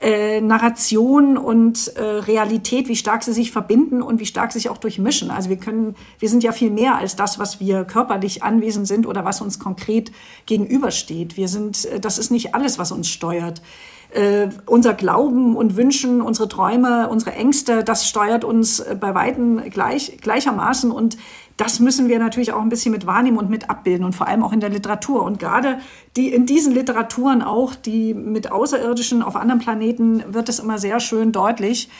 äh, Narration und äh, Realität, wie stark sie sich verbinden und wie stark sie sich auch durchmischen. Also wir können, wir sind ja viel mehr als das, was wir körperlich anwesend sind oder was uns konkret gegenübersteht. Wir sind, äh, das ist nicht alles, was uns steuert. Äh, unser Glauben und Wünschen, unsere Träume, unsere Ängste, das steuert uns äh, bei Weitem gleich, gleichermaßen und das müssen wir natürlich auch ein bisschen mit wahrnehmen und mit abbilden und vor allem auch in der Literatur. Und gerade die, in diesen Literaturen auch, die mit Außerirdischen auf anderen Planeten, wird es immer sehr schön deutlich.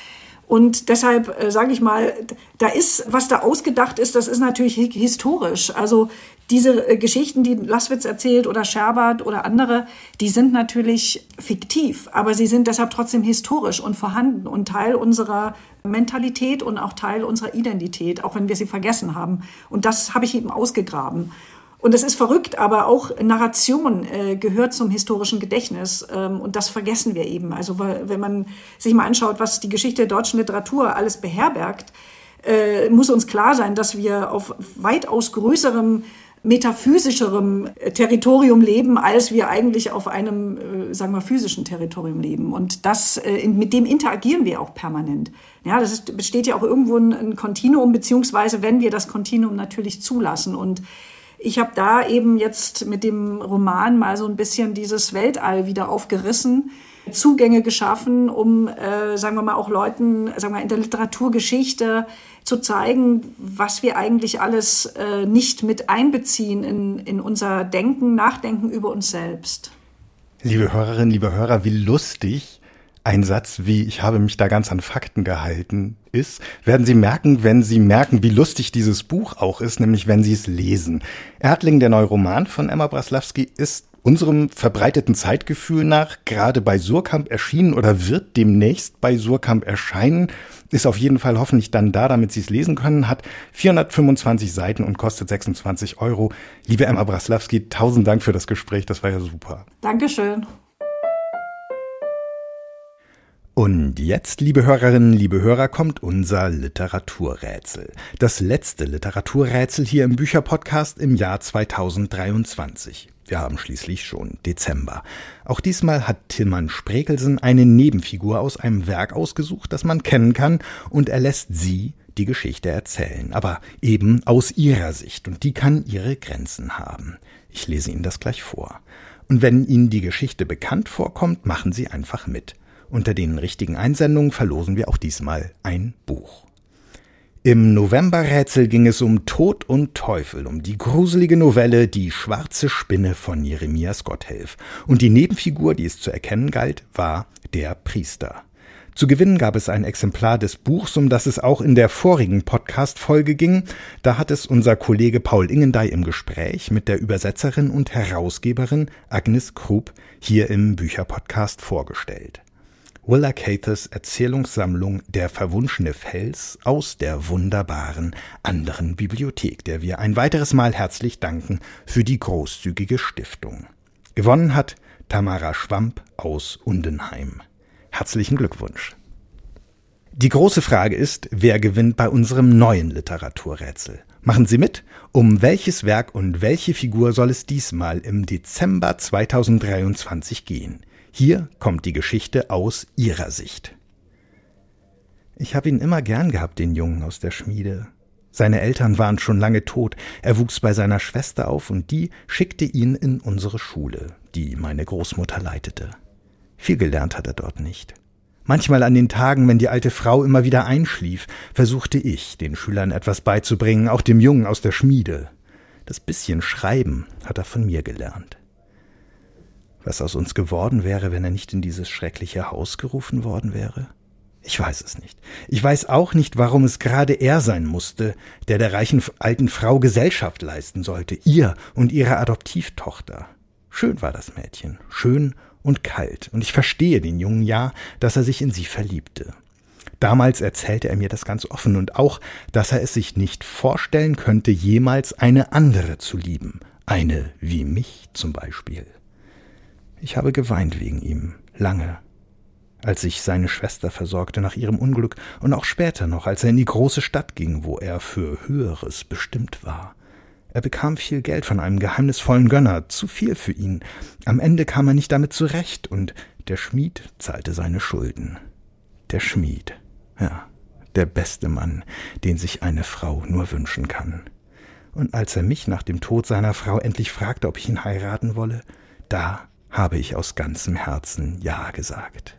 Und deshalb äh, sage ich mal, da ist, was da ausgedacht ist, das ist natürlich historisch. Also diese äh, Geschichten, die Laswitz erzählt oder Scherbert oder andere, die sind natürlich fiktiv, aber sie sind deshalb trotzdem historisch und vorhanden und Teil unserer Mentalität und auch Teil unserer Identität, auch wenn wir sie vergessen haben. Und das habe ich eben ausgegraben. Und es ist verrückt, aber auch Narration äh, gehört zum historischen Gedächtnis. Ähm, und das vergessen wir eben. Also wenn man sich mal anschaut, was die Geschichte der deutschen Literatur alles beherbergt, äh, muss uns klar sein, dass wir auf weitaus größerem metaphysischerem äh, Territorium leben, als wir eigentlich auf einem, äh, sagen wir, physischen Territorium leben. Und das, äh, mit dem interagieren wir auch permanent. Ja, das ist, besteht ja auch irgendwo ein, Kontinuum, beziehungsweise wenn wir das Kontinuum natürlich zulassen. Und ich habe da eben jetzt mit dem Roman mal so ein bisschen dieses Weltall wieder aufgerissen, Zugänge geschaffen, um, äh, sagen wir mal, auch Leuten, sagen wir mal, in der Literaturgeschichte zu zeigen, was wir eigentlich alles äh, nicht mit einbeziehen in, in unser Denken, Nachdenken über uns selbst. Liebe Hörerinnen, liebe Hörer, wie lustig ein Satz wie ich habe mich da ganz an Fakten gehalten ist, werden Sie merken, wenn Sie merken, wie lustig dieses Buch auch ist, nämlich wenn Sie es lesen. Erdling, der neue Roman von Emma Braslawski, ist unserem verbreiteten Zeitgefühl nach gerade bei Surkamp erschienen oder wird demnächst bei Surkamp erscheinen. Ist auf jeden Fall hoffentlich dann da, damit Sie es lesen können. Hat 425 Seiten und kostet 26 Euro. Liebe Emma Braslawski, tausend Dank für das Gespräch. Das war ja super. Dankeschön. Und jetzt, liebe Hörerinnen, liebe Hörer, kommt unser Literaturrätsel. Das letzte Literaturrätsel hier im Bücherpodcast im Jahr 2023. Wir haben schließlich schon Dezember. Auch diesmal hat Tilman Sprekelsen eine Nebenfigur aus einem Werk ausgesucht, das man kennen kann, und er lässt sie die Geschichte erzählen, aber eben aus ihrer Sicht, und die kann ihre Grenzen haben. Ich lese Ihnen das gleich vor. Und wenn Ihnen die Geschichte bekannt vorkommt, machen Sie einfach mit. Unter den richtigen Einsendungen verlosen wir auch diesmal ein Buch. Im Novemberrätsel ging es um Tod und Teufel, um die gruselige Novelle Die schwarze Spinne von Jeremias Gotthelf. Und die Nebenfigur, die es zu erkennen galt, war der Priester. Zu gewinnen gab es ein Exemplar des Buchs, um das es auch in der vorigen Podcast-Folge ging. Da hat es unser Kollege Paul Ingendey im Gespräch mit der Übersetzerin und Herausgeberin Agnes Krub hier im Bücherpodcast vorgestellt. Willa Cathers Erzählungssammlung Der verwunschene Fels aus der wunderbaren anderen Bibliothek, der wir ein weiteres Mal herzlich danken für die großzügige Stiftung. Gewonnen hat Tamara Schwamp aus Undenheim. Herzlichen Glückwunsch. Die große Frage ist, wer gewinnt bei unserem neuen Literaturrätsel? Machen Sie mit? Um welches Werk und welche Figur soll es diesmal im Dezember 2023 gehen? Hier kommt die Geschichte aus ihrer Sicht. Ich habe ihn immer gern gehabt, den Jungen aus der Schmiede. Seine Eltern waren schon lange tot, er wuchs bei seiner Schwester auf und die schickte ihn in unsere Schule, die meine Großmutter leitete. Viel gelernt hat er dort nicht. Manchmal an den Tagen, wenn die alte Frau immer wieder einschlief, versuchte ich, den Schülern etwas beizubringen, auch dem Jungen aus der Schmiede. Das bisschen Schreiben hat er von mir gelernt. Was aus uns geworden wäre, wenn er nicht in dieses schreckliche Haus gerufen worden wäre? Ich weiß es nicht. Ich weiß auch nicht, warum es gerade er sein musste, der der reichen alten Frau Gesellschaft leisten sollte, ihr und ihrer Adoptivtochter. Schön war das Mädchen, schön und kalt, und ich verstehe den jungen ja, dass er sich in sie verliebte. Damals erzählte er mir das ganz offen und auch, dass er es sich nicht vorstellen könnte, jemals eine andere zu lieben, eine wie mich zum Beispiel. Ich habe geweint wegen ihm, lange, als ich seine Schwester versorgte nach ihrem Unglück und auch später noch, als er in die große Stadt ging, wo er für Höheres bestimmt war. Er bekam viel Geld von einem geheimnisvollen Gönner, zu viel für ihn. Am Ende kam er nicht damit zurecht, und der Schmied zahlte seine Schulden. Der Schmied, ja, der beste Mann, den sich eine Frau nur wünschen kann. Und als er mich nach dem Tod seiner Frau endlich fragte, ob ich ihn heiraten wolle, da habe ich aus ganzem Herzen Ja gesagt.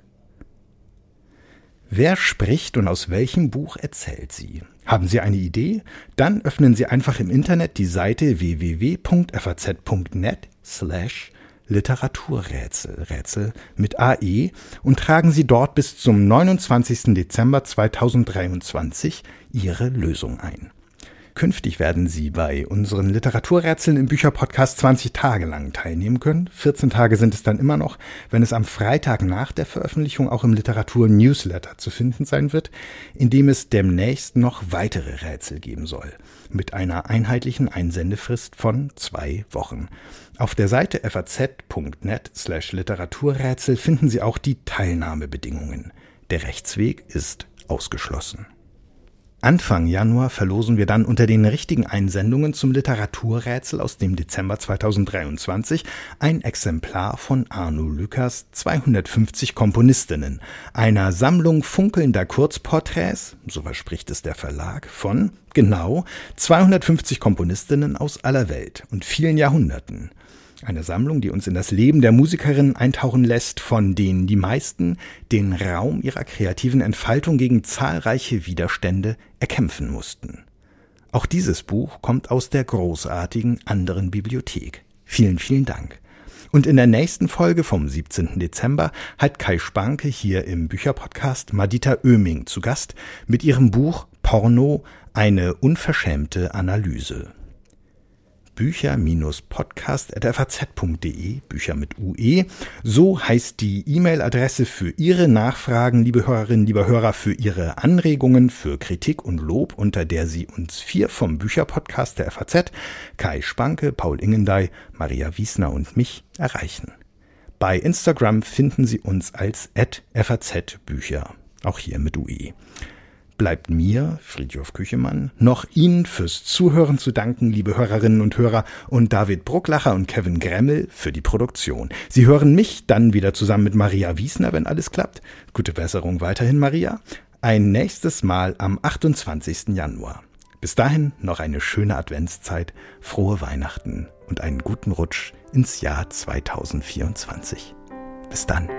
Wer spricht und aus welchem Buch erzählt sie? Haben Sie eine Idee? Dann öffnen Sie einfach im Internet die Seite www.faz.net slash Literaturrätsel, Rätsel mit AE und tragen Sie dort bis zum 29. Dezember 2023 Ihre Lösung ein. Künftig werden Sie bei unseren Literaturrätseln im Bücherpodcast 20 Tage lang teilnehmen können. 14 Tage sind es dann immer noch, wenn es am Freitag nach der Veröffentlichung auch im Literatur-Newsletter zu finden sein wird, in dem es demnächst noch weitere Rätsel geben soll. Mit einer einheitlichen Einsendefrist von zwei Wochen. Auf der Seite faz.net slash Literaturrätsel finden Sie auch die Teilnahmebedingungen. Der Rechtsweg ist ausgeschlossen. Anfang Januar verlosen wir dann unter den richtigen Einsendungen zum Literaturrätsel aus dem Dezember 2023 ein Exemplar von Arno Lückers 250 Komponistinnen, einer Sammlung funkelnder Kurzporträts, so verspricht es der Verlag, von, genau, 250 Komponistinnen aus aller Welt und vielen Jahrhunderten. Eine Sammlung, die uns in das Leben der Musikerin eintauchen lässt, von denen die meisten den Raum ihrer kreativen Entfaltung gegen zahlreiche Widerstände erkämpfen mussten. Auch dieses Buch kommt aus der großartigen anderen Bibliothek. Vielen, vielen Dank. Und in der nächsten Folge vom 17. Dezember hat Kai Spanke hier im Bücherpodcast Madita Oeming zu Gast mit ihrem Buch Porno eine unverschämte Analyse bücher-podcast.faz.de, Bücher mit UE. So heißt die E-Mail-Adresse für Ihre Nachfragen, liebe Hörerinnen, liebe Hörer, für Ihre Anregungen, für Kritik und Lob, unter der Sie uns vier vom Bücherpodcast der FAZ, Kai Spanke, Paul Ingendey, Maria Wiesner und mich erreichen. Bei Instagram finden Sie uns als FAZ Bücher, auch hier mit UE bleibt mir, Friedhof Küchemann, noch Ihnen fürs Zuhören zu danken, liebe Hörerinnen und Hörer, und David Brucklacher und Kevin Gremmel für die Produktion. Sie hören mich dann wieder zusammen mit Maria Wiesner, wenn alles klappt. Gute Besserung weiterhin, Maria. Ein nächstes Mal am 28. Januar. Bis dahin noch eine schöne Adventszeit, frohe Weihnachten und einen guten Rutsch ins Jahr 2024. Bis dann.